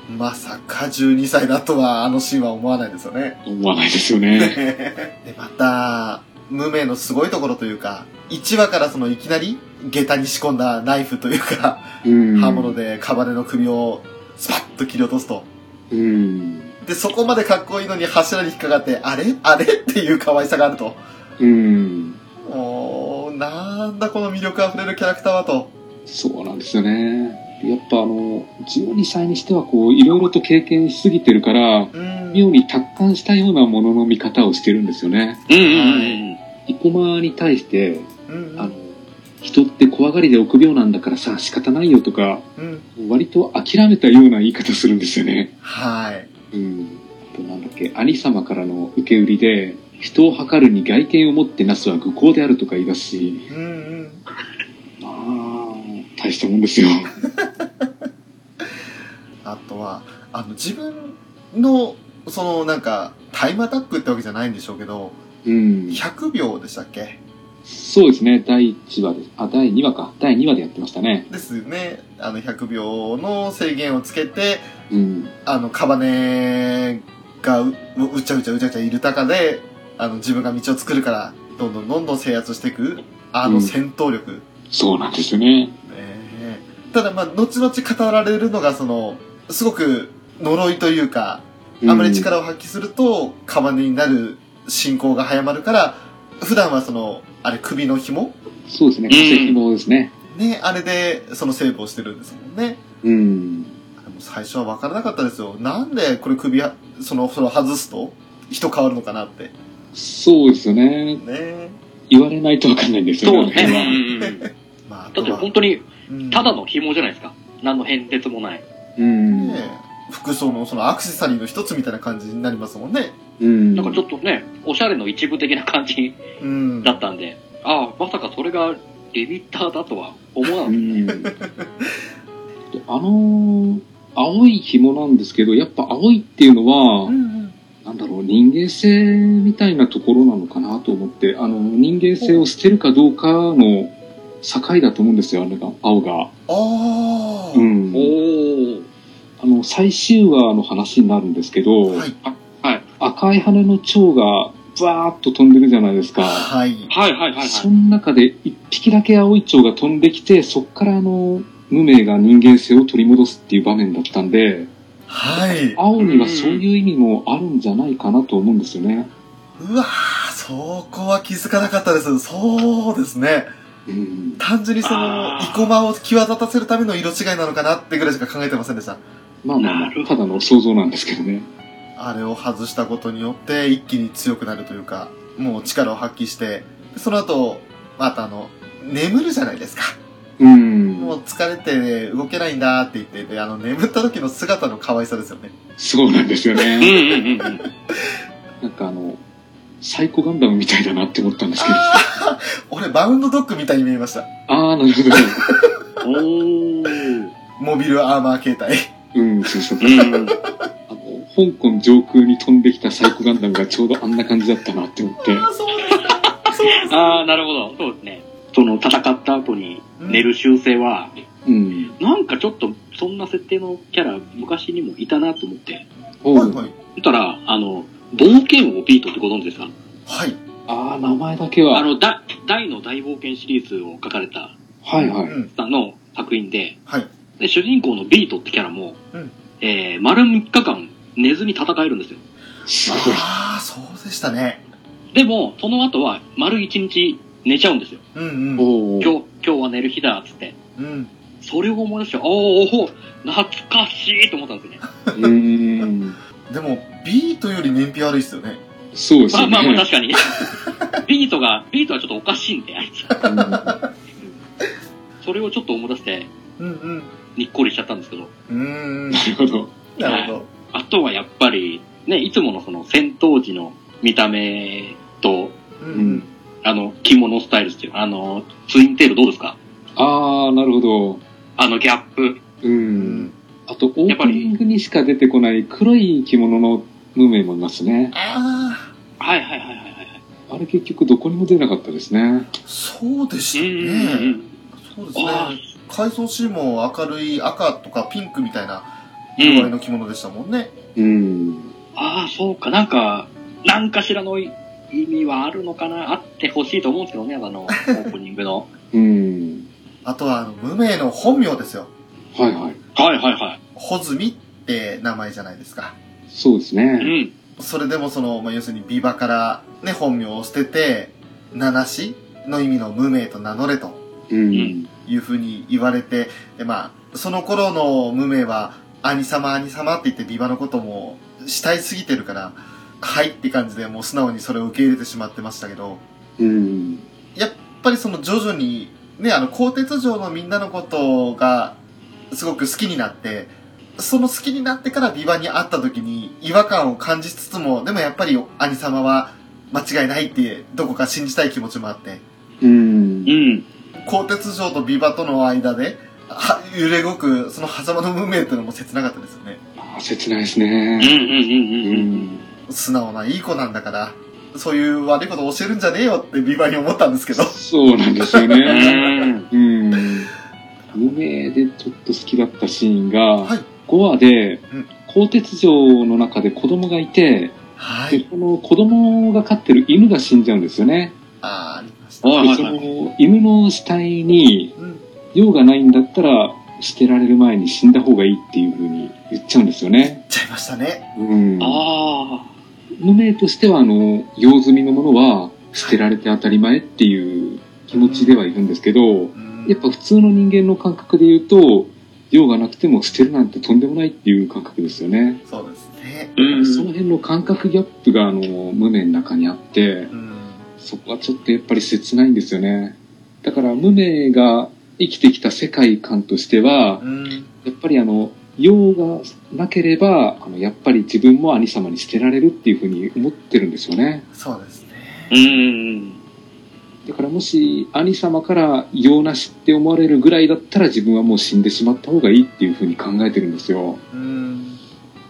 D: うん、
B: まさか12歳だとは、あのシーンは思わないですよね。
D: 思わないですよね。
B: で、また、無名のすごいところというか、1話からそのいきなり、下駄に仕込んだナイフというか、
D: うん。
B: 刃物でカバネの首をスパッと切り落とすと。
D: うん。
B: で、そこまでかっこいいのに柱に引っかかって、あれ？あれ？っていう可愛さがあると。
D: うん。
B: もう、なんだこの魅力あふれるキャラクターはと。
D: そうなんですよね。やっぱあの、12歳にしてはこう、いろいろと経験しすぎてるから、
B: うん。
D: 妙に達観したようなものの見方をしてるんですよね。
C: うんうんうん。
D: 生駒に対して、
B: うん。
D: あの、人って怖がりで臆病なんだからさ、仕方ないよとか、
B: うん。
D: 割と諦めたような言い方するんですよね。
B: はい。
D: うん。あとなんだっけ、兄様からの受け売りで、人を測るに外見を持ってなすは愚行であるとか言い出すし、
B: うんうん。
D: ああ、大したもんですよ。
B: あとは、あの、自分の、その、なんか、タイムアタックってわけじゃないんでしょうけど、
D: うん。
B: 100秒でしたっけ？
D: そうですね、第1話で、あ、第2話か。第2話でやってましたね。
B: ですよね。あの、100秒の制限をつけて、
D: うん。
B: あの、カバネがううちゃうちゃうちゃうちゃいる中で、あの、自分が道を作るから、どんどんどんどん制圧していく、あの
D: うん
B: 戦闘力。
D: そうなんですよね。
B: ねえただ、まあ、後々語られるのが、その、すごく呪いというか、あまり力を発揮すると、カバネになる進行が早まるから、普段はその、あれ、首の紐？
D: そうですね、化石紐ですね。
B: ね、あれで、そのセーブをしてるんですもんね。
D: うん。
B: 最初は分からなかったですよ。なんでこれ首は、その、その外すと、人変わるのかなって。
D: そうですよね。
B: ね
D: 言われないとわかんないんですよ
C: そうですね。
D: あの
C: うん
D: 辺は
C: うんうん
B: まあ、あ
C: だって本当に、
B: うん
C: ただの紐じゃないですか。何の変哲もない。
D: うん。
B: ね服装のそのアクセサリーの一つみたいな感じになりますもんね。
D: うん。
C: なんかちょっとね、おしゃれの一部的な感じ
B: うん。
C: だったんで、ああ、まさかそれがリミッターだとは思わなかっ
D: うん。であのー青い紐なんですけど、やっぱ青いっていうのは、
B: うんうん
D: なんだろう、人間性みたいなところなのかなと思って、あの、人間性を捨てるかどうかの境だと思うんですよ、あれが、青が。
B: ああ、
D: うん
C: た。おー。
D: あの、最終話の話になるんですけど、
B: はい。
D: 赤い羽の蝶がバーッと飛んでるじゃないですか。
B: はい。
C: はいはいはいはい。
D: その中で一匹だけ青い蝶が飛んできて、そっからあの、無名が人間性を取り戻すっていう場面だったんで、
B: はい。
D: 青にはそういう意味もあるんじゃないかなと思うんですよね。
B: うわーそこは気づかなかったです。そうですね。
D: うん。
B: 単純にその、生駒を際立たせるための色違いなのかなってぐらいしか考えてませんでした。
D: まあまあま
C: なるほ
D: あ、ただの想像なんですけどね。
B: あれを外したことによって一気に強くなるというか、もう力を発揮して、その後、またあの、眠るじゃないですか。
D: うん。
B: もう疲れて動けないんだって言って、で、あの、眠った時の姿の可愛さですよね。
D: そうなんですよ
C: うん
D: ね。
C: うんうんうん。
D: なんかあの、サイコガンダムみたいだなって思ったんですけど。
B: ああ俺、バウンドドッグみたいに見えました。
D: ああ、なるほど。
C: おー。
B: モビルアーマー形態。
D: うん、そうそう。
C: うん。
D: あの、香港上空に飛んできたサイコガンダムがちょうどあんな感じだったなって思って。
B: ああ、そうです。そうです。
C: ああ、なるほど。そうですね。その戦った後に寝る習性は、
D: うん。
C: なんかちょっとそんな設定のキャラ昔にもいたなと思って。
D: おう
B: はいはい。
C: そしたら、あの、冒険王ビートってご存知ですか？
B: はい。
D: ああ、名前だけは。
C: あの、だ大の大冒険シリーズを書かれた
D: はいはい。
B: うん。
C: さんの作品で、
B: はい。
C: で主人公のビートってキャラも、
B: うん
C: えー、丸3日間寝ずに戦えるんですよ。
D: すごい。
B: ああ、そうでしたね。
C: でも、その後は丸1日寝ちゃうんですよ。
B: うんうん。
D: おお。
C: 今日、今日は寝る日だ、つって。
B: うん。
C: それを思い出して、おーおー懐かしいと思ったんですよね。
D: うーん。
B: でも、ビートより燃費悪いっすよね。
D: そうですよね。
C: まあまあまあ確かに。ビートが、ビートはちょっとおかしいんで、あいつ。
D: うん
C: それをちょっと思い出して、
B: うんうん。
C: にっこりしちゃったんですけど。
B: うーん。
D: なるほど。
B: なるほど。
C: あとはやっぱり、ね、いつものその戦闘時の見た目と、
B: うん
D: うん。
C: あの、着物スタイルっていう、あの、ツインテールどうですか？
D: ああ、なるほど。
C: あのギャップ。
D: う。
B: うんん。
D: あと、オープニングにしか出てこない黒い着物の無名もいますね。
B: ああ、
C: はいはいはいはいはい。
D: あれ結局どこにも出なかったですね。
B: そうでした
C: うんうんうん
B: ね。そうですね
C: あ。
B: 回想シーンも明るい赤とかピンクみたいな色合いの着物でしたもんね。
D: うん。
C: ああ、そうか、なんか、なんかしらの意味はあるのかなあってほしいと思うんですけどね、あの、オープニングの。
D: うん。
B: あとは、あの、無名の本名ですよ。
D: はいはい。
C: はいはいはい。
B: 穂積って名前じゃないですか。
C: う
D: そうですね。
C: ん。
B: それでもその、まあ、要するにビバからね、本名を捨てて、七子の意味の無名と名乗れと
D: うん。
B: いうふうに言われて、で、まあ、その頃の無名は、兄様兄様って言ってビバのことも慕いすぎてるから、はいって感じでもう素直にそれを受け入れてしまってましたけど、
D: うん。
B: やっぱりその徐々に、ね、あの、鋼鉄城のみんなのことが、すごく好きになって、その好きになってからビバに会った時に違和感を感じつつも、でもやっぱり兄様は間違いないって、どこか信じたい気持ちもあって、
D: うん
C: う。ん。
B: 鋼鉄城とビバとの間で、は揺れ動く、その狭間の運命っていうのも切なかったですよね。
D: あー切ないです
C: うんうん
D: ね。
C: うん
D: う
C: うんうん。
D: ん。
B: 素直ないい子なんだから、そういう悪いこと教えるんじゃねえよってビバに思ったんですけど。
D: そうなんですよ
C: う
D: ね。
C: ん。
D: うん。無名でちょっと好きだったシーンが、
B: はい。
D: 5話で
B: うん、
D: 鋼鉄城の中で子供がいて、で、
B: はい。
D: この子供が飼ってる犬が死んじゃうんですよね。
B: あーありました。
D: 犬の死体に
B: うん。
D: 用がないんだったら、捨てられる前に死んだ方がいいっていう風に言っちゃうんですよね。
B: ちゃいましたね。
D: うん。
C: あ
D: 無名としては、あの、用済みのものは捨てられて当たり前っていう気持ちではいるんですけど、
B: うん
D: やっぱ普通の人間の感覚で言うと、用がなくても捨てるなんてとんでもないっていう感覚ですよね。
B: そうですね。
C: あ。うん。
D: その辺の感覚ギャップがあの、無名の中にあって、
B: うん。
D: そこはちょっとやっぱり切ないんですよね。だから無名が生きてきた世界観としては、
B: うん。
D: やっぱりあの、用がなければ、あの、やっぱり自分も兄様に捨てられるっていうふうに思ってるんですよね。
B: そうですね。
C: うん。
D: だからもし兄様から用なしって思われるぐらいだったら自分はもう死んでしまった方がいいっていうふうに考えてるんですよ。
B: うん。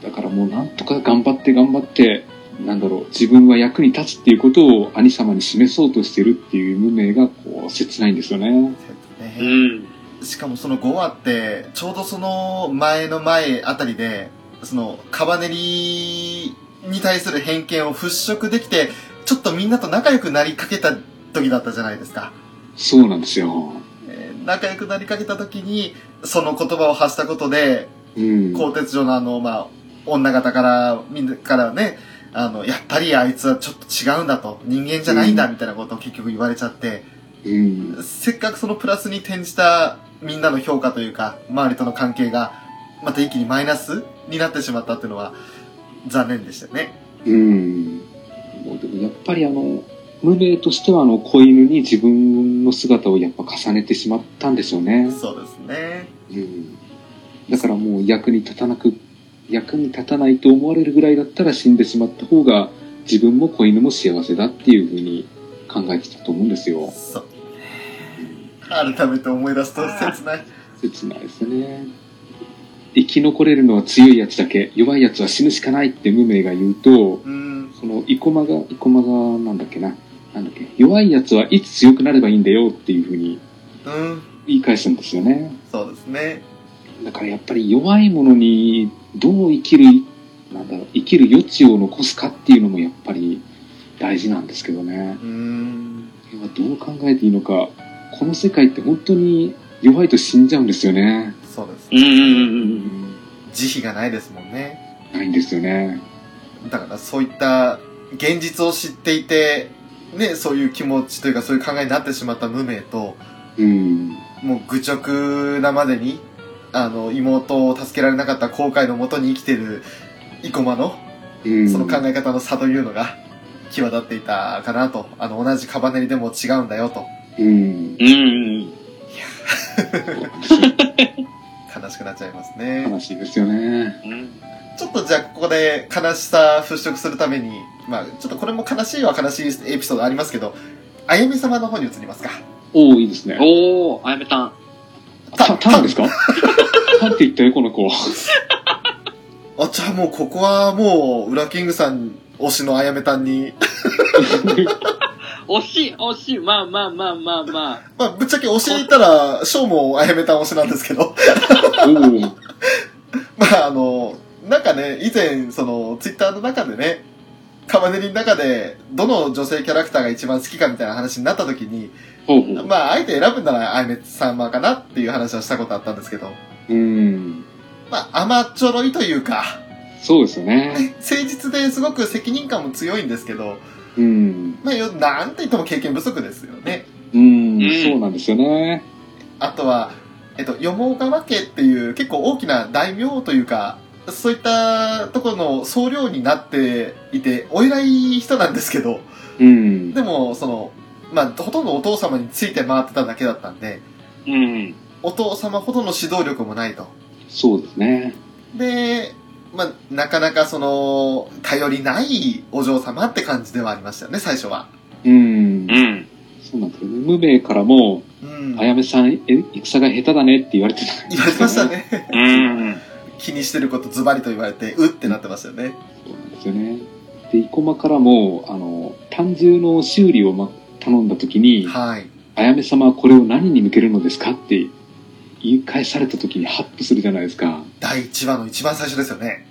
D: だからもうなんとか頑張って頑張って、なんだろう、自分は役に立つっていうことを兄様に示そうとしてるっていう無名がこう切ないんですよね。
C: う
B: ね
C: ん。
B: しかもその5話って、ちょうどその前の前あたりで、そのカバネリに対する偏見を払拭できて、ちょっとみんなと仲良くなりかけた時だったじゃないですか。
D: そうなんですよ。
B: えー仲良くなりかけた時に、その言葉を発したことで、
D: うん。
B: 鋼鉄城のあの、まあ、女方から、みんなからね、あの、やっぱりあいつはちょっと違うんだと、人間じゃないんだみたいなことを結局言われちゃって、
D: うん。
B: せっかくそのプラスに転じたみんなの評価というか、周りとの関係が、また一気にマイナスになってしまったっていうのは、残念でしたよね。
D: うん。もうでもやっぱりあの、無名としてはあの子犬に自分の姿をやっぱ重ねてしまったんでしょうね。
B: そうですね。
D: うん。だからもう役に立たなく、役に立たないと思われるぐらいだったら死んでしまった方が自分も子犬も幸せだっていうふうに考えてたと思うんですよ。
B: そう。改めて思い出すと切ない。
D: 切ないですね。生き残れるのは強いやつだけ、弱いやつは死ぬしかないって無名が言うと、
B: うん。
D: その生駒が、生駒がなんだっけな、なんだっけ、弱いやつはいつ強くなればいいんだよっていうふうに
B: うん。
D: 言い返すんですよね。
B: そうですね。
D: だからやっぱり弱いものにどう生きる、なんだろう、生きる余地を残すかっていうのもやっぱり大事なんですけどね。
B: うん。
D: 今どう考えていいのか、この世界って本当に弱いと死んじゃうんですよね。
B: そうです。
C: うんうんうんうん。
B: 慈悲がないですもんね。
D: ないんですよね。
B: だからそういった現実を知っていて、ね、そういう気持ちというかそういう考えになってしまった無名と、
D: うん。
B: もう愚直なまでに、あの、妹を助けられなかった後悔のもとに生きてる生駒の、
D: うん。
B: その考え方の差というのが、際立っていたかなと。あの、同じカバネリでも違うんだよと。
D: うん。
C: うんうん。
B: 悲しくなっちゃいますね。
D: 悲しいですよね。
C: うん。
B: ちょっとじゃあここで悲しさ払拭するために、まあちょっとこれも悲しいは悲しいエピソードありますけど、あゆみ様の方に移りますか。
D: おおいいですね。
C: おー、あやめたん。
D: た、たんですか？たんって言ったよ、この子。
B: あ、じゃあもうここはもう、ウラキングさん推しのあやめたんに、
C: 惜しい、惜しい。まあまあまあまあまあ。
B: まあぶっちゃけ推しで言ったら、ショーもあやめたん推しなんですけど、まああの、なんかね、以前、その、ツイッターの中でね、カバネリの中で、どの女性キャラクターが一番好きかみたいな話になった時に、
D: ほうほう。
B: まあ、あえて選ぶならあやめ様かなっていう話をしたことあったんですけど、
D: うん。
B: まあ、甘っちょろいというか、
D: そうですよね。
B: ね 誠実ですごく責任感も強いんですけど、
D: うん。
B: まあ、よなんて言っても経験不足ですよね。
D: うん
C: うん、
D: そうなんですよね。
B: あとは、えっと、よもがわ家っていう結構大きな大名というか、そういったところの総領になっていて、お偉い人なんですけど、
D: うん。
B: でも、その、まあ、ほとんどお父様について回ってただけだったんで、
C: うん。
B: お父様ほどの指導力もないと。
D: そうですね。
B: で、まあ、なかなかその、頼りないお嬢様って感じではありましたよね、最初は。
D: うん
C: う。ん。
D: そうなんですよね。無名からも、
B: うん。
D: あやめさん、え、戦が下手だねって言われてた。
B: 言われてました。ね。
C: うん。
B: 気にしてることズバリと言われて、うってなってましたよね。
D: そうなんですよね。で、生駒からも、あの、単重の修理を、ま、頼んだ時に、
B: はい。
D: あやめ様はこれを何に向けるのですか？って言い返された時にハッとするじゃないですか。
B: 第1話の一番最初ですよね。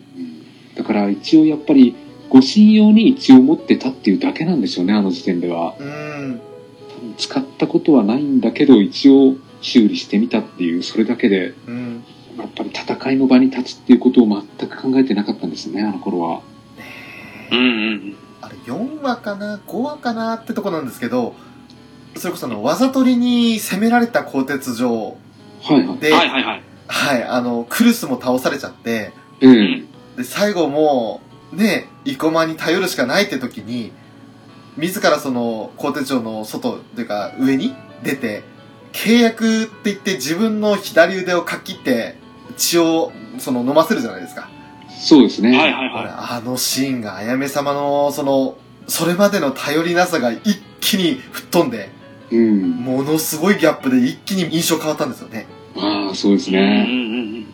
D: だから一応やっぱり、ご信用に一応持ってたっていうだけなんでしょうね、あの時点では。
B: うん。
D: 多分使ったことはないんだけど、一応修理してみたっていう、それだけで、
B: うん。
D: やっぱり戦いの場に立つっていうことを全く考えてなかったんですね、あの頃は。
C: うんうん。
B: あれ、4話かな ?5 話かなってとこなんですけど、それこそあの、わざとりに攻められた鋼鉄城
D: はいはい。
B: で、
C: はいはいはい。
B: はい、あの、クルスも倒されちゃって、
D: ええ
B: で、最後もう、ね、生駒に頼るしかないって時に、自らその、鋼鉄城の外、というか、上に出て、契約って言って自分の左腕をかっきって、血を、その、飲ませるじゃないですか。
D: そうですね。
C: はいはい
B: 俺
C: は
B: あのシーンが、あやめ様の、その、それまでの頼りなさが一気に吹っ飛んで、
D: うん。
B: ものすごいギャップで一気に印象変わったんですよね。
D: ああ、そうです
C: い。うん
D: ね。
C: うん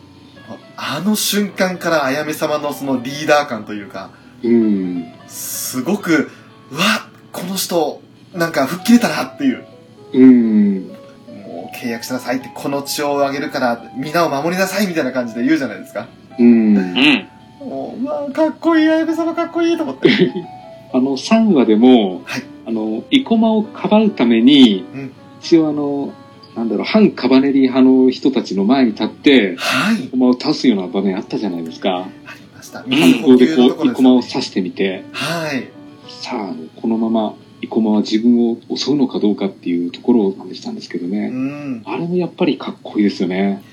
B: あの瞬間からあやめ様のそのリーダー感というか、
D: うん。
B: すごく、うわ、この人、なんか吹っ切れたなっていう。
D: うん。
B: もう契約しなさいって、この血をあげるから、皆を守りなさいみたいな感じで言うじゃないですか。
D: うん。
C: うん。うん。
B: もう、うわ、かっこいい、あやめ様かっこいいと思って。
D: あの、3話でも、
B: はい
D: あの、生駒をかばうために、
B: うん
D: 一応あの、なんだろう、反カバネリ派の人たちの前に立って、
B: はい
D: 生。駒を倒すような場面あったじゃないですか。
B: ありました。
C: ん
D: 反抗でこう、生駒を
B: す
D: 刺してみて、
B: はい。
D: さあ、このまま生駒は自分を襲うのかどうかっていうところを試したんですけど
B: う
D: ね。
B: ん。
D: あれもやっぱりかっこいいですよね。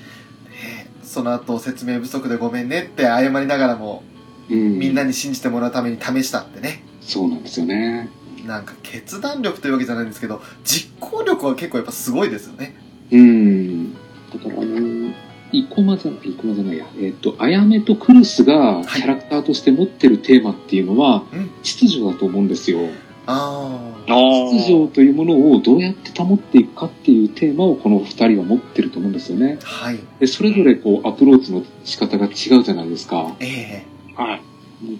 B: その後、説明不足でごめんねって謝りながらも、
D: うん。
B: みんなに信じてもらうために試したってね。
D: そうなんですよね。
B: なんか決断力というわけじゃないんですけど、実行力は結構やっぱすごいですよね。
D: うん。だから、あの、生駒じゃない、生駒じゃないや。えっ、と、あやめとクルスがキャラクターとして持ってるテーマっていうのは、
B: うん
D: 秩序だと思うんですよ。
B: あ
C: あー
D: 秩序というものをどうやって保っていくかっていうテーマをこの二人は持ってると思うんですよね。
B: あ。はい。
D: で、それぞれこうアプローチの仕方が違うじゃないですか。
B: え
C: はい。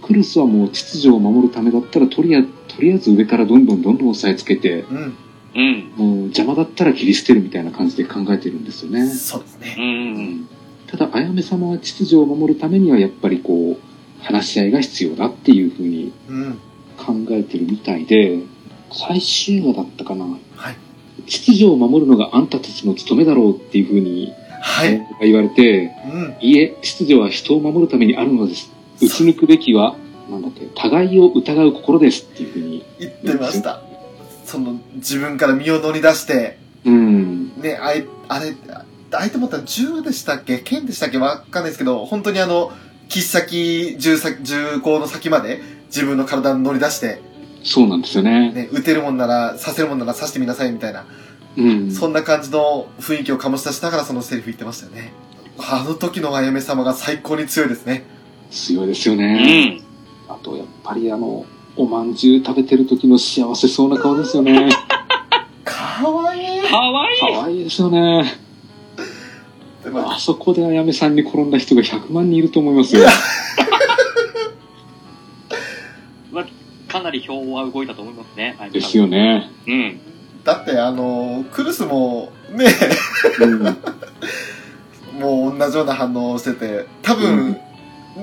D: クルスはもう秩序を守るためだったら、とりあえず、とりあえず上からどんどんどんどん押さえつけて、
B: えうん。
C: うん。
D: もう邪魔だったら切り捨てるみたいな感じで考えてるんですよね。
B: そうですね。
C: うん。
D: ただ、あやめ様は秩序を守るためには、やっぱりこう、話し合いが必要だっていうふうに
B: うん。
D: 考えてるみたいで、最終話だったかな。
B: はい。
D: 秩序を守るのがあんたたちの務めだろうっていうふうに、
B: はい。
D: 言われて、
B: うん。
D: いえ、秩序は人を守るためにあるのです。打ち抜くべきは、なんだっけ、互いを疑う心ですっていうふうに。
B: 言ってました。その、自分から身を乗り出して、
D: うん。
B: ね、あい、あれ、相手持ったら銃でしたっけ？剣でしたっけ？わかんないですけど、本当にあの、切っ先、銃先、銃口の先まで自分の体に乗り出して、
D: そうなんですよね。
B: ね、撃てるもんなら、刺せるもんなら刺してみなさいみたいな、
D: うん。
B: そんな感じの雰囲気を醸し出しながらそのセリフ言ってましたよね。あの時のあやめ様が最高に強いですね。
D: 強いですよ
C: う
D: ね。
C: ん。
D: あと、やっぱりあの、おまんじゅう食べてる時の幸せそうな顔ですよね。
B: かわいい。
C: かわいい。
D: 可愛いですよね。
B: でも
D: あそこであやめさんに転んだ人が100万人いると思いますよ。
C: かなり票は動いたと思いますね。はい
D: ですよ。ね。
C: うん。
B: だってあの、クルスも、ね、
D: うん。
B: もう同じような反応をしてて、多分、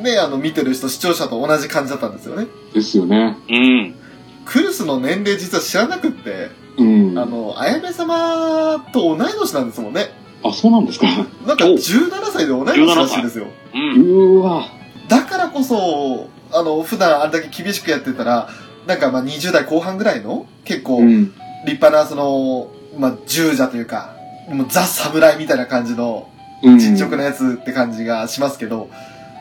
B: ね、あの、見てる人、視聴者と同じ感じだったんですよね。
D: ですよね。
C: うん。
B: クルスの年齢実は知らなくって、
D: うん。
B: あの、あやめ様と同い年なんですもんね。
D: あ、そうなんですか。
B: なんか
C: お
B: 17歳で同い年らしいですよ。
C: う。
D: うんーわ。
B: だからこそ、あの、普段あれだけ厳しくやってたら、なんかまあ20代後半ぐらいの、結構
D: うん。
B: 立派なその、まあ従者というか、もうザ・侍みたいな感じの、
D: うん。
B: 実直なやつって感じがしますけど、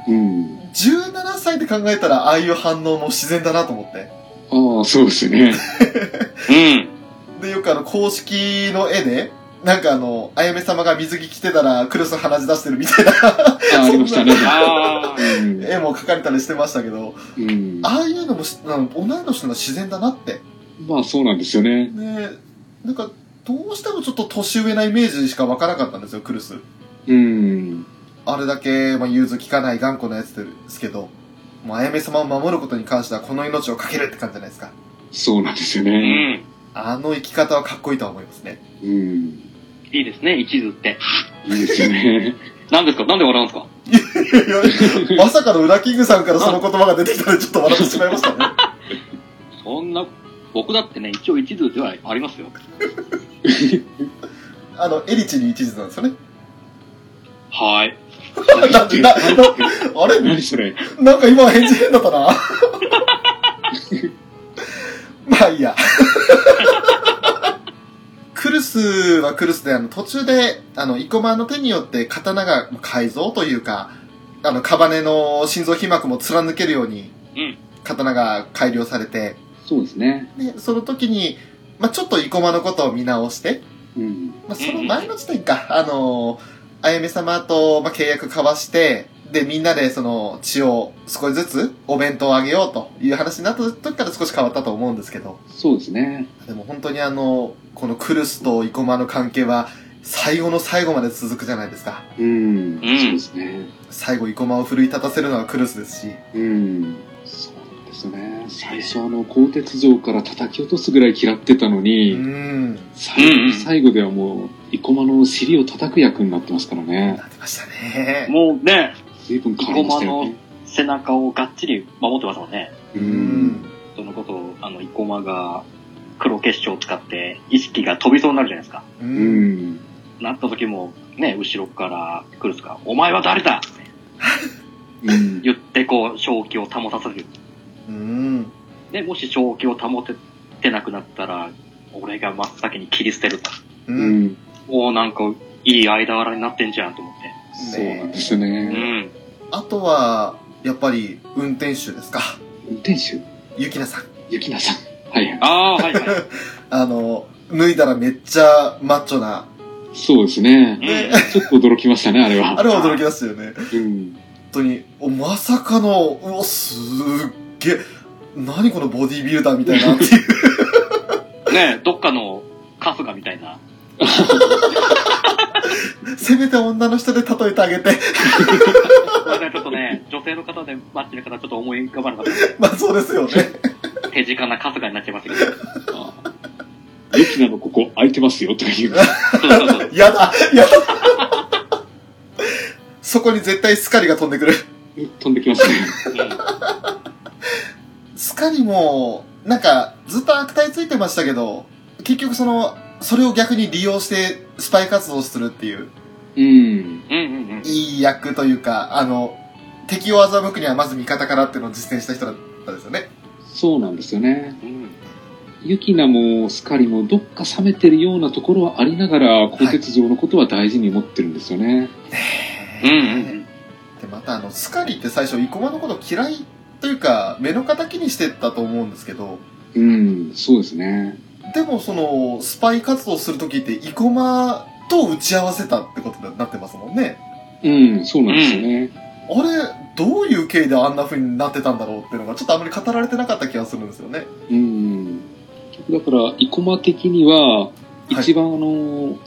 D: うん。
B: 17歳で考えたらああいう反応も自然だなと思って。
D: ああ、そうですね。
C: うん。
B: で、よくあの、公式の絵で、なんかあの、あやめ様が水着着てたらクルス鼻血出してるみたいな
D: あありましたね。
B: 絵も描かれたりしてましたけど、
D: うん。
B: ああいうのもしあの同い年の自然だなって。
D: まあそうなんですよね。
B: ねなんか、どうしてもちょっと年上なイメージしかわからなかったんですよ、クルス。
D: うん。
B: あれだけ、まあ、融通きかない頑固なやつですけど、もうあやめ様を守ることに関してはこの命をかけるって感じじゃないですか。
D: そうなんですよ
C: う
D: ね。
C: ん。
B: あの生き方はかっこいいとは思いますね。
D: うん。
C: いいですね、一途って。
D: いいですよね。
C: 何ですか？なんで笑うんですか？
B: まさかのウラキングさんからその言葉が出てきたのでちょっと笑ってしまいましたね。
C: そんな、僕だってね、一応一途ではありますよ。
B: あの、エリチに一途なんですよね。
C: はい。
B: なんで、な、なあれ？
D: 何それ？
B: なんか今返事変だったな。まあいいや。クルスはクルスで、あの、途中で、あの、生駒の手によって刀が改造というか、あの、カバネの心臓皮膜も貫けるように、
C: うん
B: 刀が改良されて、
D: そうですね。
B: で、その時に、まあちょっと生駒のことを見直して、
D: うん。
B: まあ、その前の時点か、あの、あやめ様と、まあ、契約交わして、で、みんなでその血を少しずつお弁当をあげようという話になった時から少し変わったと思うんですけど、
D: そうですね。
B: でも本当にあの、このクルスと生駒の関係は最後の最後まで続くじゃないですか。
D: うん。
C: ん
D: そうですね。
B: 最後生駒を奮い立たせるのはクルスですし、
D: うん。そうですよね。最初あの、鋼鉄城から叩き落とすぐらい嫌ってたの
B: う
D: に、
B: ん、
D: 最後の最後ではもう、生駒の尻を叩く役になってますからね。
B: なってましたね。
C: もうね、
D: 随分変わりましたよね。
C: 背中をがっちり守ってますもんね。
D: う。
B: うんん。
C: そのことを、あの、生駒が黒結晶を使って意識が飛びそうになるじゃないですか。
B: う。
D: うんん。
C: なった時も、ね、後ろからクルスが、お前は誰だって
D: うん。
C: 言って、こう、正気を保たせる。
B: うん。
C: で、もし正気を保ててなくなったら、俺が真っ先に切り捨てると。
B: う。
D: うんん。
C: おーなんか、いい間柄になってんじゃんと思って。
D: そうなんですよ
C: う
D: ね。
C: ん。
B: あとは、やっぱり、運転手ですか？
D: 運転手？
B: ゆきなさん。
D: ゆきなさん。はい。
C: ああ、はいはい。
B: あの、脱いだらめっちゃマッチョな。
D: そうですね。
B: ね
D: ちょっと驚きましたね、あれは。
B: あれは驚きましたよね。
D: うん。
B: 本当に、おまさかの、うわ、すっげえ、何このボディービルダーみたいなっていう。
C: ねどっかの春日みたいな。
B: せめて女の人で例えてあげて。
C: これね、ちょっとね、女性の方でマッチの方ちょっと思い浮かばなかったんで
B: まあそうですよね。
C: 手近な春日になっちゃいましたけど。
D: あユキナのここ空いてますよとか言う。
C: そうそうそう。
B: やだ、やだ。そこに絶対スカリが飛んでくる。
D: 飛んできますね。
B: スカリも、なんか、ずっと悪態ついてましたけど、結局その、それを逆に利用してスパイ活動をするっていう、
D: うん。
C: うんうんうん。
B: いい役というか、あの、敵を欺くにはまず味方からっていうのを実践した人だったんですよね。
D: そうなんですよね。
C: うん
D: ユキナもスカリもどっか冷めてるようなところはありながら、鋼鉄上のことは大事に持ってるんですよね。
C: うんうん
B: で、またあの、スカリって最初、生駒のこと嫌いというか、目の敵にしてたと思うんですけど、
D: うん、そうですね。
B: でもその、スパイ活動するときって、生駒と打ち合わせたってことになってますもんね。
D: うん、そうなんですよね。
B: あれ、どういう経緯であんな風になってたんだろうっていうのが、ちょっとあんまり語られてなかった気がするんですよね。
D: うん。だから、生駒的には、一番あの、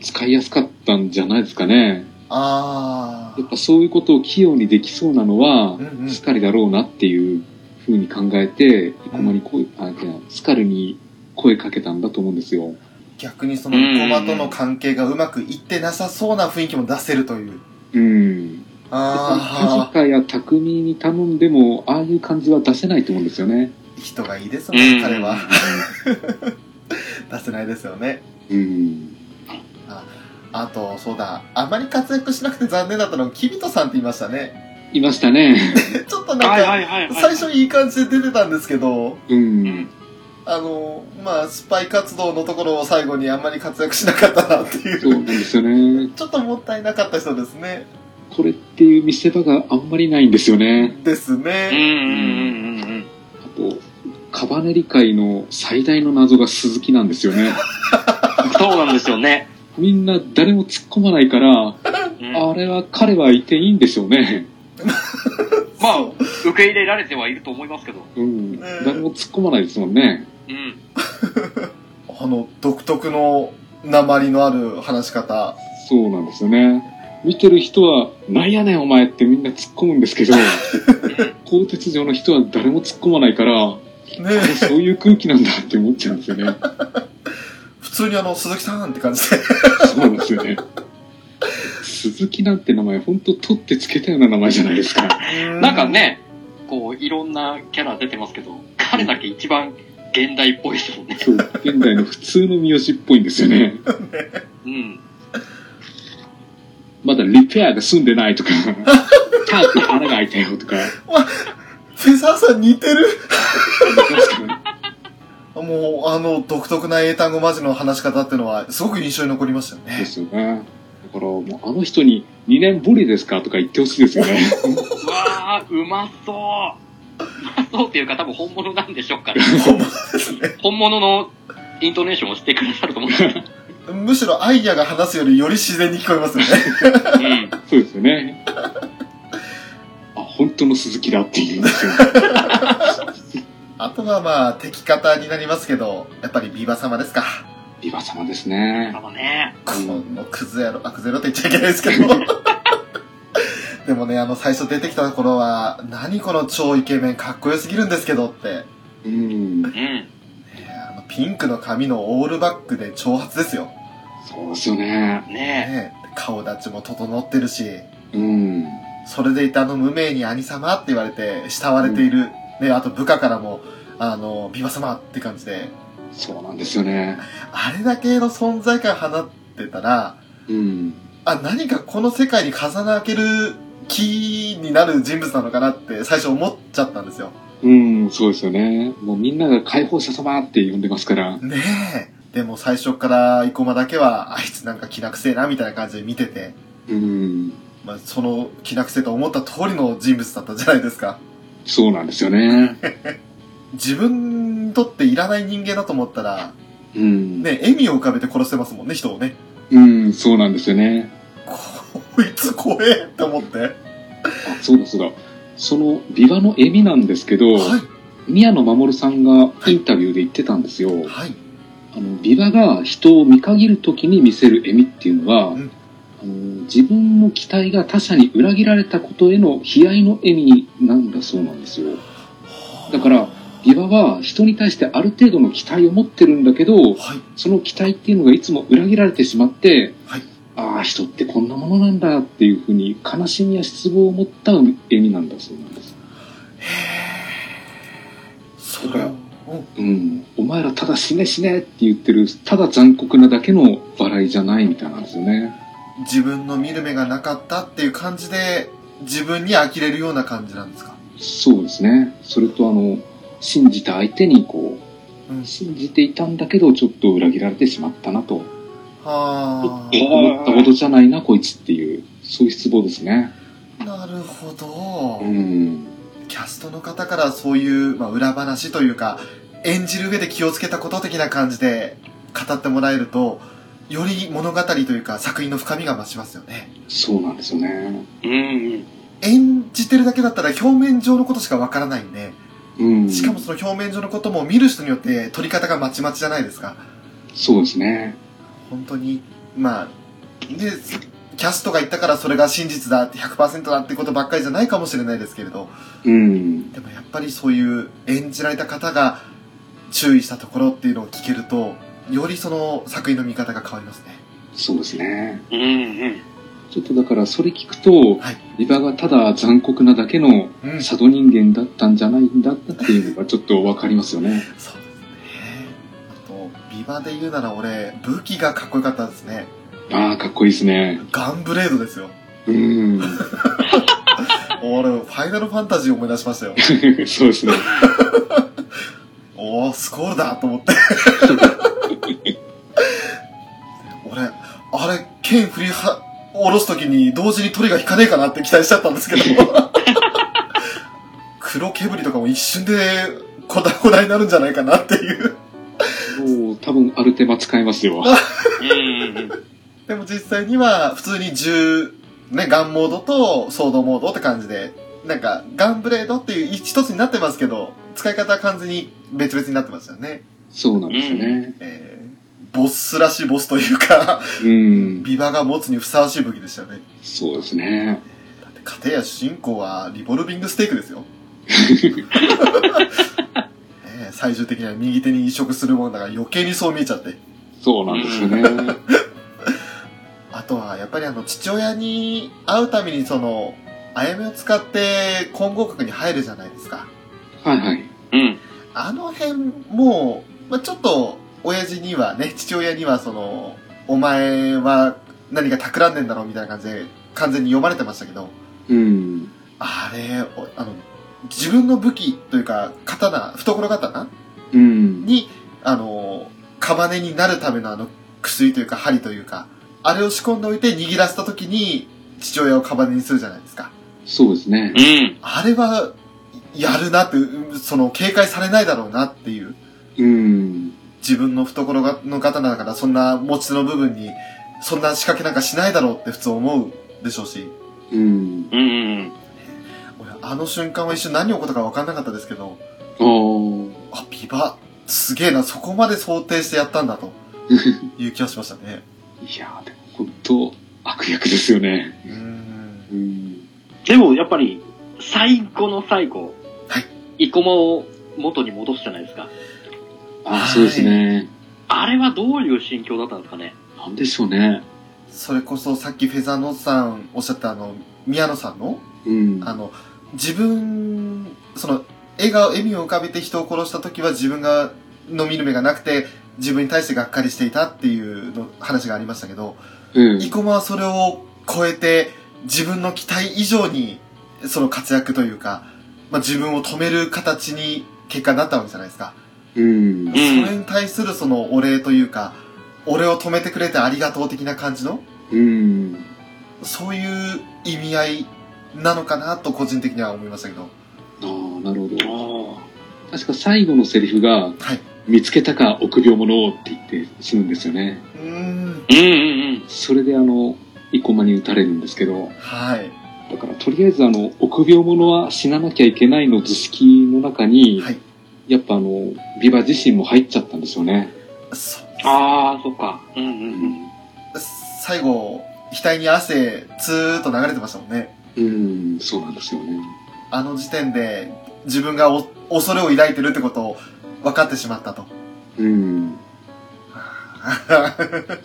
D: 使いやすかったんじゃないですかね。
B: あ
D: やっぱそういうことを器用にできそうなのは
B: うんうん、
D: スカリだろうなっていうふうに考えて、生駒に声、あ、じゃあスカルに声かけたんだと思うんですよ。
B: 逆にその生駒との関係がうまくいってなさそうな雰囲気も出せるという。
D: うん。
B: あ
D: カジカや匠に頼んでも、ああいう感じは出せないと思うんですよね。
B: あ、人がいいです
C: うん。
B: ね、彼は。出せないですよね。
D: うん。
B: あと、そうだ、あまり活躍しなくて残念だったのが、キビトさんって言いましたね。
D: いましたね。
B: ちょっとなんか。最初いい感じで出てたんですけど、
D: う。
C: うんん。
B: あの、まあ、スパイ活動のところを最後にあんまり活躍しなかったなっていう、
D: そうなんですよね。
B: ちょっともったいなかった人ですね。
D: これっていう見せ場があんまりないんですよね。
B: です
C: うんうん
B: ね。
C: うんうん
D: あと、カバネリ界の最大の謎が鈴木なんですよね。
C: うん。そうなんですよね。
D: みんな誰も突っ込まないから、
C: うん
D: あれは彼はいていいんでしょうね。
C: まあ、受け入れられてはいると思いますけど。
D: うん。
B: ね
D: 誰も突っ込まないですもんね。
C: うん。
B: あの、独特の鉛のある話し方。
D: そうなんですよね。見てる人は、なんやねんお前ってみんな突っ込むんですけど、鋼鉄上の人は誰も突っ込まないから、
B: ね
D: そういう空気なんだって思っちゃうんですよね。
B: 普通にあの、鈴木さんって感じで。
D: そうなんですよね。鈴木なんて名前、ほんと取ってつけたような名前じゃないですか。
C: なんか。ね、こう、いろんなキャラ出てますけど、彼だけ一番現代っぽいですもんね。
D: そう、現代の普通の三好っぽいんですよね。
C: うん。
D: まだリペアで済んでないとか、タープに穴が開いたよとか、
B: フェザーさん似てるもう、あの、独特な英単語マジの話し方っていうのは、すごく印象に残りましたよ
D: で
B: ね。
D: すよね。だからもうあの人に2年ぶりですかとか言ってほしいですよね。
C: うわー、うまそう。そうっていうか多分本物なんでしょうから。
B: 本物ですね。
C: 本物のイントネーションをしてくださると思うんですよ。
B: むしろアイデアが話すよりより自然に聞こえますよね。
C: うん。
D: そうですよね。あ、本当の鈴木だって言うんですよ。
B: あとはまあ、敵方になりますけど、やっぱりビバ様ですか。
D: ビバ様ですね。
C: あのね。
B: このクズ野郎、あ、クズ野郎って言っちゃいけないですけど。でもね、あの、最初出てきた頃は、何この超イケメンかっこよすぎるんですけどって。
D: うん。
C: うん。
B: ねあのピンクの髪のオールバックで長髪ですよ。
D: そうですよね。
C: ね
B: ね顔立ちも整ってるし、
D: うん。
B: それでいてあの無名に兄様って言われて慕われている。ね、あと部下からも、あの、ビバ様って感じで、
D: そうなんですよね。
B: あれだけの存在感放ってたら、
D: うん。
B: あ、何かこの世界に風の開ける気になる人物なのかなって最初思っちゃったんですよ。
D: うん、そうですよね。もうみんなが解放者様って呼んでますから。
B: ねえ。でも最初から生駒だけは、あいつなんか気なくせえなみたいな感じで見てて、
D: うん。
B: まあ、その気なくせえと思った通りの人物だったじゃないですか。
D: そうなんですよね。
B: 自分とっていらない人間だと思ったら、
D: うん。
B: ね、笑みを浮かべて殺してますもんね、人をね。
D: うん、そうなんですよね。
B: こいつ怖えって思って。
D: あ、そうだそうだ。その、ビワの笑みなんですけど、
B: はい、
D: 宮野真守さんがインタビューで言ってたんですよ。
B: はい、
D: あの、ビワが人を見限る時に見せる笑みっていうのは、
B: うん
D: あの自分の期待が他者に裏切られたことへの悲哀の笑みなんだそうなんですよ。だから、ビワは人に対してある程度の期待を持ってるんだけど、
B: はい、
D: その期待っていうのがいつも裏切られてしまって、
B: はい
D: ああ、人ってこんなものなんだっていうふうに悲しみや失望を持った笑みなんだそうなんです。
B: それを、うん
D: うん。お前らただ死ね死ねって言ってる、ただ残酷なだけの笑いじゃないみたいなんですよね。
B: 自分の見る目がなかったっていう感じで、自分に呆れるような感じなんですか？
D: そうですね。それとあの、信じた相手にこ
B: うん
D: う、信じていたんだけど、ちょっと裏切られてしまったなと。
B: は
D: 思ったほどじゃないな、こいつっていう、そういう失望ですね。
B: あ、なるほど。
D: うん。
B: キャストの方からそういう、まあ、裏話というか、演じる上で気をつけたこと的な感じで語ってもらえると、より物語というか作品の深みが増しますよね。
D: そうなんですよね。
C: うんうん。
B: 演じてるだけだったら表面上のことしかわからないんで、
D: うん。
B: しかもその表面上のことも見る人によって取り方がまちまちじゃないですか。
D: そうですね。
B: 本当に、まあ、で、キャストが言ったからそれが真実だって100%だってことばっかりじゃないかもしれないですけれど、
D: うん。
B: でもやっぱりそういう演じられた方が注意したところっていうのを聞けると、よりその作品の見方が変わりますね。
D: そうですね。
C: うんうん。
D: ちょっとだからそれ聞くと、
B: はい
D: リバがただ残酷なだけの
B: うん。
D: 佐渡人間だったんじゃないんだっていうのがちょっとわかりますよね。
B: そうと、ビバで言うなら俺、武器がかっこよかったですね。
D: ああ、かっこいいですね。
B: ガンブレードですよ。
D: うん。
B: 俺、ファイナルファンタジー思い出しましたよ。
D: そうですね。
B: おー、スコールだと思って。俺、あれ、剣振りは、下ろすときに同時に鳥が引かねえかなって期待しちゃったんですけど。黒煙とかも一瞬で粉々になるんじゃないかなっていう。
D: もう多分アルテマ使えますよ。
B: でも実際には普通に銃、ね、ガンモードとソードモードって感じで、なんかガンブレードっていう一つになってますけど、使い方は完全に別々になってますよね。
D: そうなんですよね。
B: えー、ボスらしいボスというか、
D: うん。
B: ビバが持つにふさわしい武器でしたよね。
D: そうですね。
B: だって、片や主人公はリボルビングステークですよ。えー最終的には右手に移植するもんだから余計にそう見えちゃって。
D: そうなんですよね。
B: あとは、やっぱりあの、父親に会うためにその、あやめを使って混合閣に入るじゃないですか。
D: はいはい。
C: うん。
B: あの辺も、まあ、ちょっと、親父にはね、父親にはその、お前は何か企んでんだろうみたいな感じで、完全に読まれてましたけど、
D: うん。
B: あれ、おあの、自分の武器というか、刀、懐刀？
D: うん。
B: に、あの、カバネになるためのあの、薬というか、針というか、あれを仕込んでおいて握らせた時に、父親をカバネにするじゃないですか。
D: そうですね
C: う。ん。
B: あれは、やるなって、うその、警戒されないだろうなっていう。
D: うん。
B: 自分の懐がの刀だから、そんな持ち手の部分に、そんな仕掛けなんかしないだろうって普通思うでしょうし。
D: うん。
C: うんうん。
B: 俺、あの瞬間は一瞬何起こったか分かんなかったですけど、
D: あ
B: ビバ、すげえな、そこまで想定してやったんだと いう気がしましたね。
D: いやーでも本当悪役ですよね。
B: うーん。
D: うん。
C: でも、やっぱり、最後の最後、
B: はい。
C: 生駒を元に戻すじゃないですか。
D: ああ、そうですね。
C: あれはどういう心境だったんですかね。
D: なんでしょうね。
B: それこそさっきフェザーノさんおっしゃったあの、宮野さんの、
D: うん。
B: あの、自分、その、笑顔、笑みを浮かべて人を殺した時は自分が、の見る目がなくて、自分に対してがっかりしていたっていうの話がありましたけど、
D: うん。
B: 生駒はそれを超えて、自分の期待以上に、その活躍というか、まあ、自分を止める形に結果になったわけじゃないですか。
D: うん。
B: それに対するそのお礼というか、俺を止めてくれてありがとう的な感じの、
D: うん。
B: そういう意味合いなのかなと個人的には思いましたけど。
D: ああ、なるほど。確か最後のセリフが、
B: はい。
D: 見つけたか臆病者をって言って死ぬんですよね。
B: うーん。
C: うんうん
D: それであの、生駒に撃たれるんですけど、
B: はい。
D: だからとりあえずあの、臆病者は死ななきゃいけないの図式の中に、
B: はい。
D: やっぱあの、ビバ自身も入っちゃったんですよね。
C: ああ、そっか。うんうんうん。
B: 最後、額に汗、ツーッと流れてましたもんね。
D: うん、そうなんですよね。
B: あの時点で、自分がお恐れを抱いてるってことを分かってしまったと。
D: うん、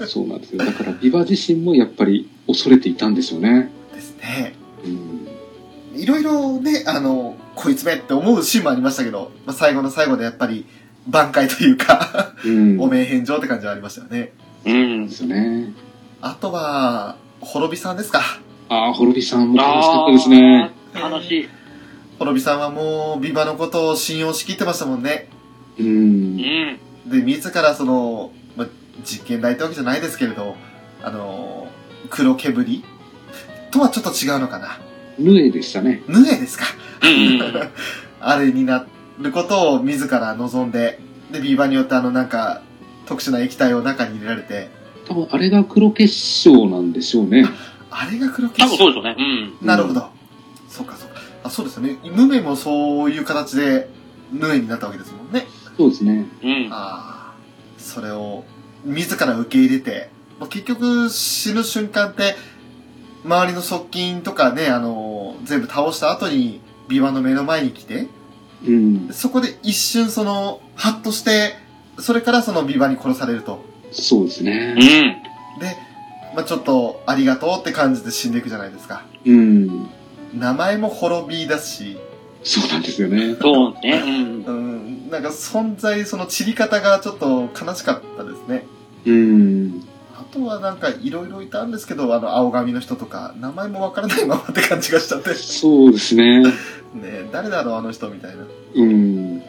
D: そうなんですよ。だからビバ自身もやっぱり恐れていたんですよね。
B: ですね。
D: うん、
B: いろいろね、あの、こいつめって思うシーンもありましたけど、まあ、最後の最後でやっぱり、挽回というか、
D: うん、
B: お名返上って感じはありましたよね。
C: うん
D: で。すよね。
B: あとは、滅びさんですか。
D: ああ、滅びさんも楽しかったですね。
C: あー悲しい。
B: 滅びさんはもう、ビバのことを信用しきってましたもんね。
D: う。
C: うんん。
B: で、自らその、まあ、実験台ってわけじゃないですけれど、あの、黒煙？とはちょっと違うのかな？
D: ヌエでしたね。
B: ヌエですか？
C: うんうん。
B: あれになることを自ら望んで、で、ビーバーによってあのなんか、特殊な液体を中に入れられて、
D: 多分あれが黒結晶なんでしょうね。
B: あれが黒
C: 多
B: 結晶
C: 分そうでしょうね。うん。
B: なるほど。そうかそうか。あ、そうですよね。ヌメもそういう形で、ヌエになったわけですもんね。
D: そうですね。
C: うん。
B: ああ。それを、自ら受け入れて、まあ、結局死ぬ瞬間って、周りの側近とかね、あの、全部倒した後に、ビワの目の前に来て、
D: うん。
B: そこで一瞬その、ハッとして、それからそのビワに殺されると。
D: そうです
C: う
D: ね。
C: ん。
B: で、まあ、ちょっと、ありがとうって感じで死んでいくじゃないですか。
D: うん。
B: 名前も滅びだし、
D: そうなんですよね。
C: そうね。うん。
B: うん、なんか存在、その散り方がちょっと悲しかったですね。
D: うん。
B: あとはなんかいろいろいたんですけど、あの、青髪の人とか、名前もわからないままって感じがしちゃって。ね
D: そうですね。
B: え誰だろう、あの人みたいな。
D: うん。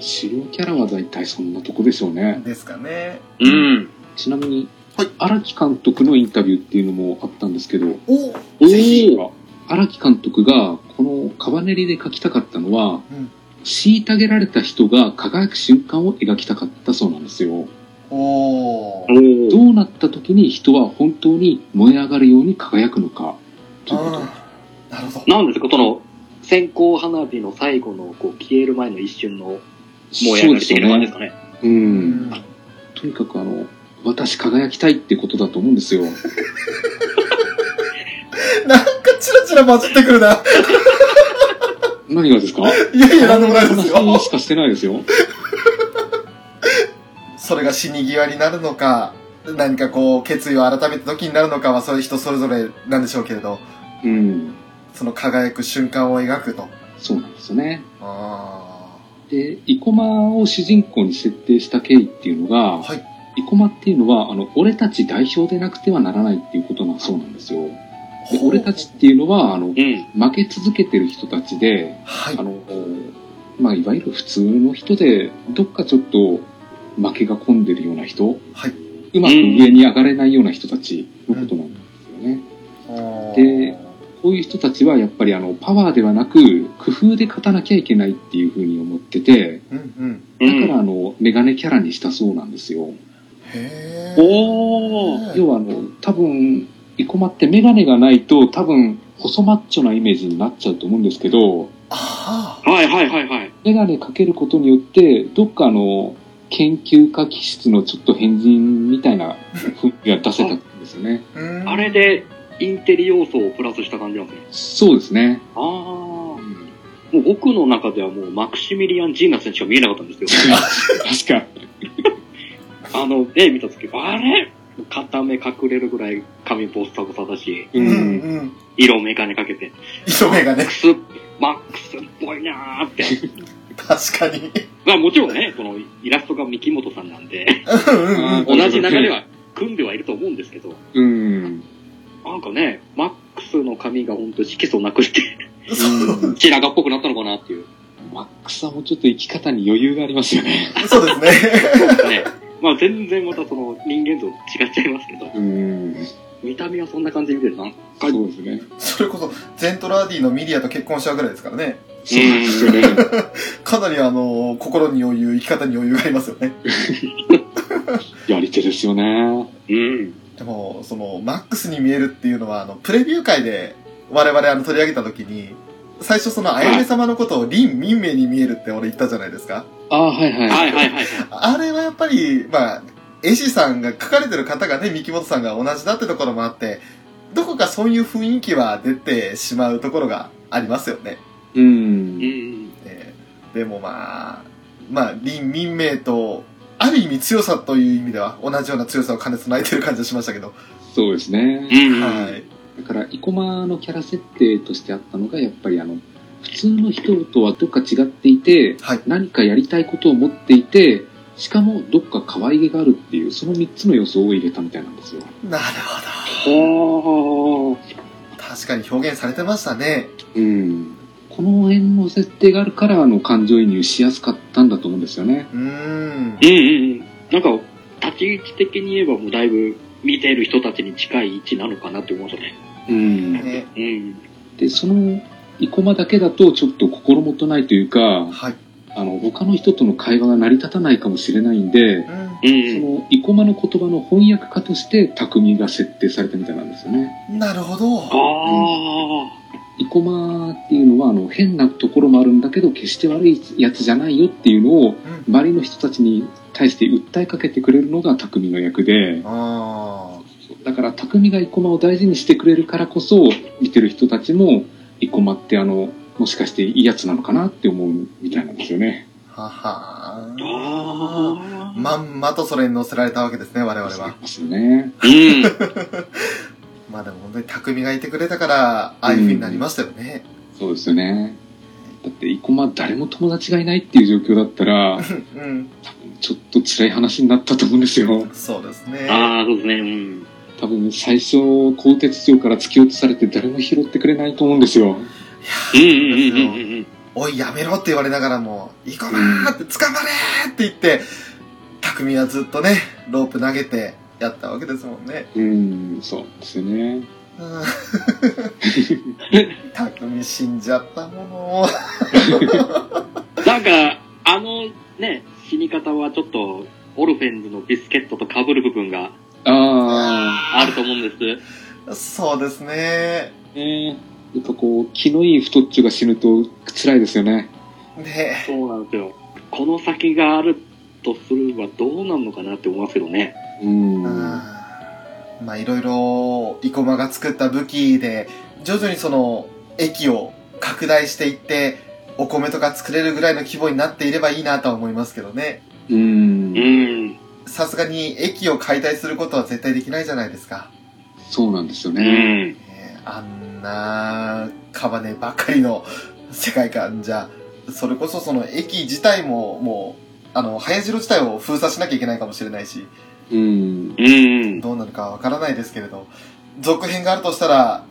D: 主要キャラは大体そんなとこでしょうね。
B: ですかね。
C: うん。
D: ちなみに、
B: はい
D: 荒木監督のインタビューっていうのもあったんですけど、
B: お
D: お
B: ぜひ
D: ー荒木監督がこのカバネリで描きたかったのは、
B: うん
D: 虐げられた人が輝く瞬間を描きたかったそうなんですよ。
B: お
D: どうなった時に人は本当に燃え上がるように輝くのか、ということ。
B: なるほど。
C: なんですか、その、線香花火の最後の、こう、消える前の一瞬の燃え上がり的な感じですかね。
D: う。
B: うんん。
D: とにかくあの、私輝きたいってことだと思うんですよ。
B: なんかチラチラ混じってくるな。
D: 何がですか？
B: いやいや、なんでもないですよ。
D: 話しかしてないですよ。
B: それが死に際になるのか、何かこう、決意を改めた時になるのかは、そういう人それぞれなんでしょうけれど、
D: うん。
B: その輝く瞬間を描くと。
D: そうなんですよね。
B: あ
D: で、生駒を主人公に設定した経緯っていうの
B: あ。
D: が、
B: はい。
D: 生駒っていうのは、あの、俺たち代表でなくてはならないっていうことがそうなんですよ。で、俺たちっていうのは、あの、
C: うん。
D: 負け続けてる人たちで、
B: はい
D: あ。の、まあ、いわゆる普通の人で、どっかちょっと負けが込んでるような人、
B: はい。
D: うまく上に上がれないような人たちのことなんですよね。うんでこういう人たちはやっぱりあの、パワーではなく、工夫で勝たなきゃいけないっていうふうに思ってて、
B: うんうん。
C: うん。
D: だからあの、メガネキャラにしたそうなんですよ。
C: おー。
D: 要はあの、多分、生駒ってメガネがないと多分、細マッチョなイメージになっちゃうと思うんですけど、
B: あ
C: はいはいはいはい。
D: メガネかけることによって、どっかあの、研究家気質のちょっと変人みたいな雰囲気が出せたんですよね。
B: あ。
C: れで、インテリ要素をプラスした感じなんですね。
D: そうですね。
C: ああ。もう僕の中ではもうマクシミリアン・ジーナスにしか見えなかったんですけど、
D: 確か。
C: あの、絵見た時、あれ？片目隠れるぐらい髪ボッサボサだし、
D: う。
B: うんんうん。
C: 色眼鏡かけて、
B: 色目がね
C: マック、ス、マックスっぽいなーって。
B: 確かに。
C: まあもちろんね、このイラストが三木本さんなんで。同じ流れは組んではいると思うんですけど、
D: うん。
C: なんかね、マックスの髪が本当色素なくして、
B: そう
C: 白髪っぽくなったのかなっていう。
D: マックスはもうちょっと生き方に余裕がありますよね。
B: そうですね。
C: ね。まあ全然またその人間像違っちゃいますけど、
D: うん。
C: 見た目はそんな感じで見てるな
D: そうですね。
B: それこそ、ゼントラーディのミリアと結婚しちゃうぐらいですからね。
D: そうですよね。
B: かなりあの、心に余裕、生き方に余裕がありますよね。
D: やり手ですよね。
C: うん。
B: でも、その、マックスに見えるっていうのは、あの、プレビュー会で我々あの取り上げた時に、最初その、あやめ様のことを林民名に見えるって俺言ったじゃないですか。
D: ああ、はいはい。
C: はいはいはいはい。
B: あれはやっぱり、まあ、絵師さんが書かれてる方がね、三木本さんが同じだってところもあって、どこかそういう雰囲気は出てしまうところがありますよね。
D: う。
C: うんん。
B: えーでもまあ、まあ、林民名と、ある意味強さという意味では同じような強さを兼ね備えてる感じがしましたけど。
D: そうですね。
C: うん。
B: はい。
D: だから、生駒のキャラ設定としてあったのが、やっぱりあの、普通の人とはどっか違っていて、
B: はい。
D: 何かやりたいことを持っていて、しかもどっか可愛げがあるっていう、その3つの要素を入れたみたいなんですよ。
B: なるほ
C: ほー。
B: ど。確かに表現されてましたね。
D: うん。この辺の設定があるから、あの、感情移入しやすかったんだと思うんですよね。
B: うーん。
C: うんうんうん。なんか、立ち位置的に言えばもうだいぶ見ている人たちに近い位置なのかなって思いますね。
D: うん。
B: ね
C: うん。
D: で、その、生駒だけだとちょっと心もとないというか、
B: はい。
D: あの、他の人との会話が成り立たないかもしれないんで、
B: うん。
C: う
D: そ
C: ん。
D: の、生駒の言葉の翻訳家として匠が設定されたみたいなんですよね。
B: なるほど。
C: あ
D: 生駒っていうのは、あの、変なところもあるんだけど、決して悪いやつじゃないよっていうのを、
B: うん。
D: 周りの人たちに対して訴えかけてくれるのが匠の役で、
B: あ
D: だから匠が生駒を大事にしてくれるからこそ、見てる人たちも、生駒ってあの、もしかしていいやつなのかなって思うみたいなんですよね。
B: あ。はは
C: あ。ああ。
B: まんまとそれに乗せられたわけですね、我々は。
D: ますよね。
C: うん。
B: まあでも本当に匠がいてくれたから、ああいう風になりましたよね。
D: そうですよね。だって、生駒誰も友達がいないっていう状況だったら、
B: うん。
D: ちょっと辛い話になったと思うんですよ。
B: そうですね。
C: ああ、そうですね。うん。
D: 多分、最初、鋼鉄城から突き落とされて誰も拾ってくれないと思うんですよ。
C: うんうんうんうんうん。
B: おい、やめろって言われながらも、行こうなーって、捕まれーって言って、匠はずっとね、ロープ投げてやったわけですもんね。
D: うん、そうですよね。
B: うん 匠死んじゃったもの。
C: なんか、あのね、死に方はちょっと、オルフェンズのビスケットと被る部分が
D: あ
C: あると思うんです。
B: そうですね。
D: ー、ねやっぱこう、気のいい太っちょが死ぬと辛いですよね。
B: ね
C: そうなんですよ。この先があるとすればどうなるのかなって思いますけどね。
D: うん。
B: まあいろいろ、生駒が作った武器で、徐々にその、駅を拡大していって、お米とか作れるぐらいの規模になっていればいいなとは思いますけどね。
D: うん
C: う。ん。
B: さすがに駅を解体することは絶対できないじゃないですか。
D: そうなんですよ
C: う
D: ね。
C: ん。
B: ねあんな、カバネばっかりの世界観じゃ、それこそその駅自体ももう、あの、早城自体を封鎖しなきゃいけないかもしれないし、
D: うん。
C: うん。
B: どうなるかわからないですけれど、続編があるとしたら、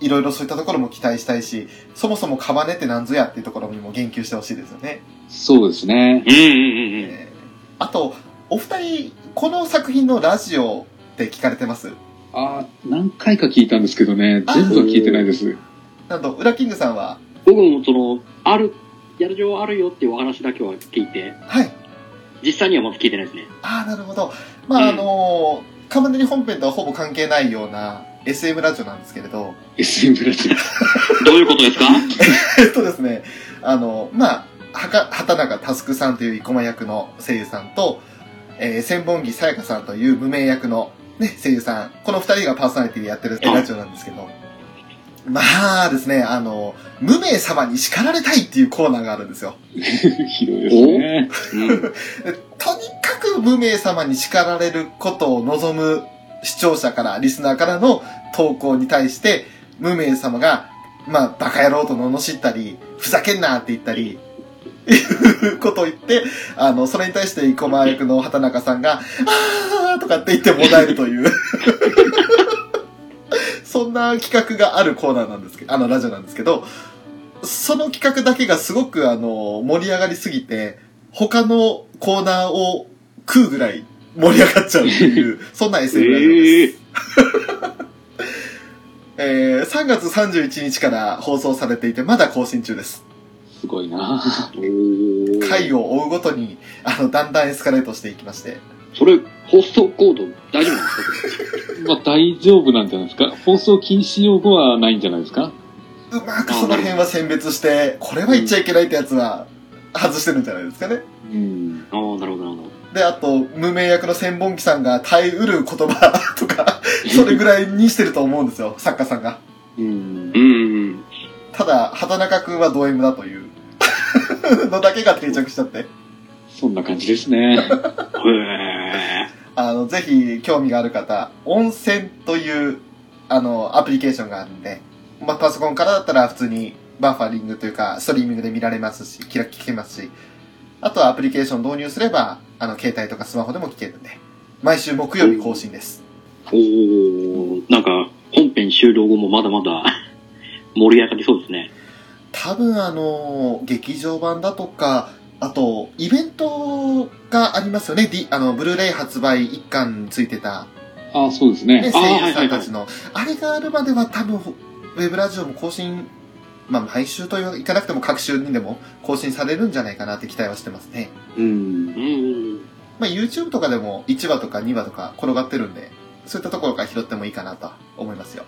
B: いろいろそういったところも期待したいし、そもそもカバネって何ぞやっていうところにも言及してほしいですよね。
D: そうですね。
C: うんうんうん
B: あと、お二人、この作品のラジオって聞かれてます？
D: ああ、何回か聞いたんですけどね、全部は聞いてないです。
B: なんと、ウラキングさんは、
C: 僕もその、ある、やる情あるよっていうお話だけは聞いて、
B: はい。
C: 実際にはまだ聞いてないですね。
B: ああ、なるほど。まあ、
C: うん。
B: あのー、カマネリ本編とはほぼ関係ないような SM ラジオなんですけれど、
D: SM ラジ
C: どういうことですか？
B: えっとですね、あの、まあ、はか、畑中佑さんという生駒役の声優さんと、えー、千本木さやかさんという無名役のね、声優さん、この二人がパーソナリティでやってる
C: はい
B: ラジオなんですけど、まあですね、あの、無名様に叱られたいっていうコーナーがあるんですよ。
D: オ。ひどいですね。
C: うん。
B: でとにかく無名様に叱られることを望む視聴者から、リスナーからの投稿に対して、無名様が、まあ、バカ野郎と罵ったり、ふざけんなって言ったり、いうことを言って、あの、それに対して、生駒役の畑中さんが、あーとかって言ってもだえるという、そんな企画があるコーナーなんですけど、あの、ラジオなんですけど、その企画だけがすごくあの、盛り上がりすぎて、他のコーナーを食うぐらい盛り上がっちゃうっていう、そんな SM ラジオです。えー、3月31日から放送されていて、まだ更新中です。
D: すごいな
B: 回を追うごとに、あの、だんだんエスカレートしていきまして。
C: それ、放送コード大丈夫なんですか？
D: まあ大丈夫なんじゃないですか？放送禁止用語はないんじゃないですか？
B: うまくその辺は選別して、これは言っちゃいけないってやつは外してるんじゃないですかね。
D: うん。
C: ああ、なるほど、なるほど。
B: で、あと、無名役の千本木さんが耐えうる言葉 とか、それぐらいにしてると思うんですよ、作家さんが。
D: うん
C: う。ん。
B: ただ、畑中くんはド M だという のだけが定着しちゃって。
D: そんな感じですね。
B: あの、ぜひ興味がある方、温泉という、あの、アプリケーションがあるんで、まあ、パソコンからだったら普通にバッファリングというか、ストリーミングで見られますし、キラ聞けますし、あとはアプリケーション導入すれば、あの、携帯とかスマホでも聞けるんで、毎週木曜日更新です。
C: おー、なんか、本編終了後もまだまだ盛り上がりそうですね。
B: 多分あの、劇場版だとか、あと、イベントがありますよね。D、あの、ブルーレイ発売一巻ついてた、
D: あそうです
B: ね、
D: ね。
B: 声優さんたちの。あれがあるまでは多分、ウェブラジオも更新、まあ、毎週といかなくても各週にでも更新されるんじゃないかなって期待はしてますね。
D: うん
C: う。ん。
B: まあ、YouTube とかでも1話とか2話とか転がってるんで、そういったところから拾ってもいいかなと思いますよ。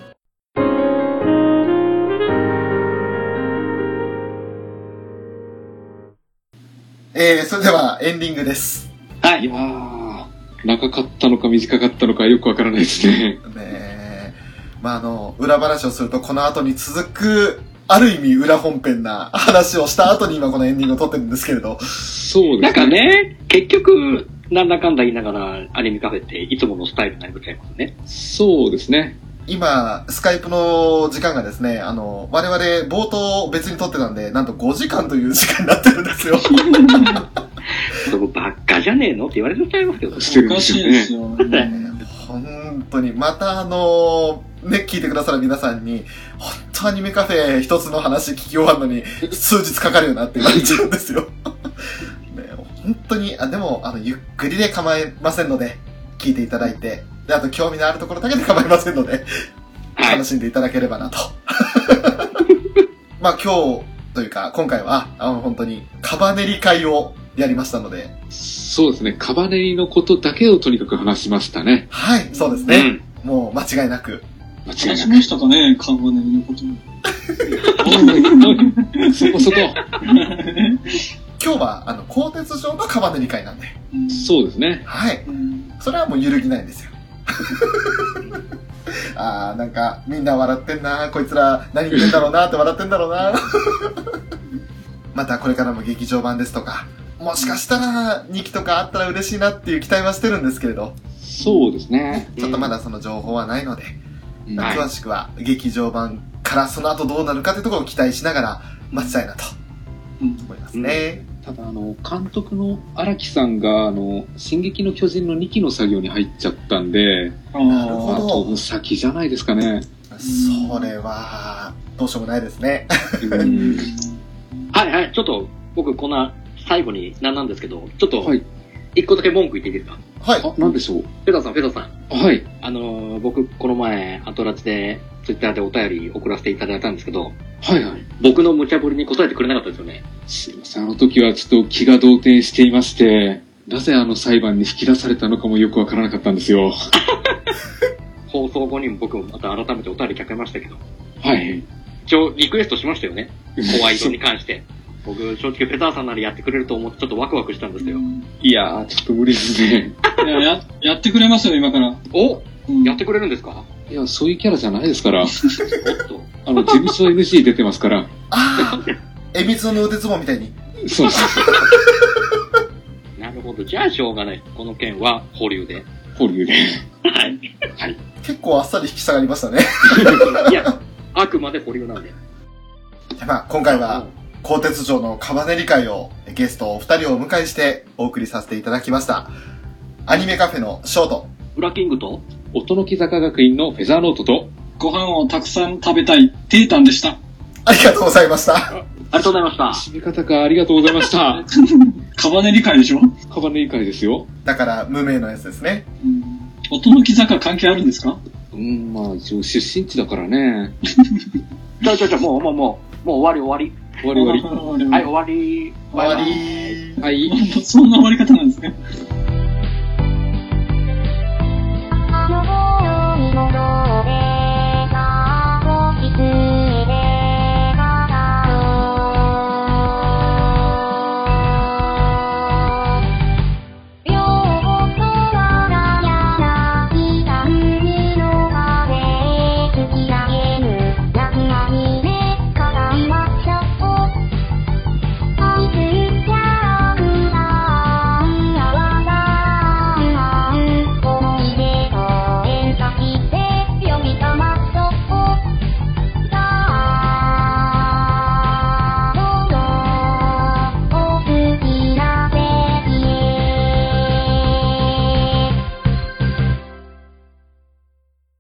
B: えー、それではエンディングです。
C: はいい。
D: やー、長かったのか短かったのかよくわからないですね。
B: ねえ。まあ、あの、裏話をすると、この後に続く、ある意味裏本編な話をした後に今このエンディングを撮ってるんですけれど、
D: そうです
C: なんかね、結局、なんだかんだ言いながら、アニメカフェっていつものスタイルになりまいますね。
D: そうですね。
B: 今、スカイプの時間がですね、あの、我々冒頭別に撮ってたんで、なんと5時間という時間になってるんですよ。
C: そこばっかじゃねえのって言われちゃいますけど。
D: してるん
E: おか
D: ですよね。
E: しいですよ。うん
B: 本当に、またあの、ね、聞いてくださる皆さんに、本当アニメカフェ一つの話聞き終わるのに、数日かかるよなって言われちゃうんですよ。ね、本当に、あ、でも、あの、ゆっくりで構いませんので、聞いていただいて、で、あと興味のあるところだけで構いませんので、
C: はい
B: 楽。しんでいただければなと。まあ今日というか、今回は、あの、本当に、カバネリ会をやりましたので、
D: そうですね。カバネリのことだけをとにかく話しましたね。
B: はい、そうですね。
C: うん。
B: もう間違いなく。
D: 間違いなく。
E: 話しましたかね、カバネリのこと。
D: おいそこそこ。
B: 今日は、あの、鋼鉄上のカバネリ会なんで、
D: そうですね。
B: はい。
E: うん
B: それはもう揺るぎないんですよ。あー、なんか、みんな笑ってんな。こいつら何言ってんだろうなって笑ってんだろうな。またこれからも劇場版ですとか、もしかしたら2期とかあったら嬉しいなっていう期待はしてるんですけれど、
D: そうですね。
B: ちょっとまだその情報はないので、
D: うん。
C: はい。
B: 詳しくは劇場版からその後どうなるかというところを期待しながら待ちたいなと
E: うん
B: 思いますね。
D: ただ、あの、監督の荒木さんが、あの、進撃の巨人の2期の作業に入っちゃったんで、
E: あ
B: なるほど
D: まあ、飛ぶ先じゃないですかね。
B: それは、どうしようもないですね。
D: うん。
C: はいはい。ちょっと、僕、こんな、最後になんなんですけど、ちょっと
D: はい、
C: 一個だけ文句言っていいですか？
B: はい。
D: あ、なんでしょう？
C: フェザーさん、フェザーさん。
D: はい。
C: あのー僕、この前、アトラチで、ツイッターでお便り送らせていただいたんですけど、
D: はいはい。
C: 僕の無茶ぶりに答えてくれなかったですよね。
D: すいません、あの時はちょっと気が動転していまして、なぜあの裁判に引き出されたのかもよくわからなかったんですよ。
C: 放送後にも僕もまた改めてお便り書きましたけど、
D: はい。
C: 一応リクエストしましたよね。ホワイトに関して。僕、正直フェザーさんならやってくれると思ってちょっとワクワクしたんですよ。
D: いやー、ちょっと無理ですね。
E: いや、や、やってくれますよ、今から。
C: お
E: うん
C: やってくれるんですか？
D: いや、そういうキャラじゃないですから。あの、事務所 NG 出てますから。
B: ああ、えみつの腕相撲みたいに。
D: そうそうそう。
C: なるほど。じゃあしょうがない。この件は保留で。
D: 保留で。
C: はい。
B: 結構あっさり引き下がりましたね。
C: いや、あくまで保留なんで。
B: まあ、今回は、鋼鉄城のカバネリ会をゲストお二人をお迎えしてお送りさせていただきました。アニメカフェのショート。
C: ウラキングと？
D: 音の木坂学院のフェザーノートと、
E: ご飯をたくさん食べたい、テータンでした。
B: ありがとうございました。
C: ありがとうございました。
D: 締め方かありがとうございました。
E: カバネリ会でしょ？
D: カバネリ会ですよ。
B: だから、無名のやつですね。
E: うん。音の木坂関係あるんですか？
D: うん、まあ、一応出身地だからね。
C: ちょちょちょ、もうもうもう、もう終わり終わり。
D: 終わり終わり。
E: 終わり。
C: はい、終わり。
B: 終わり。
D: はい。
E: そんな終わり方なんですね。のように戻る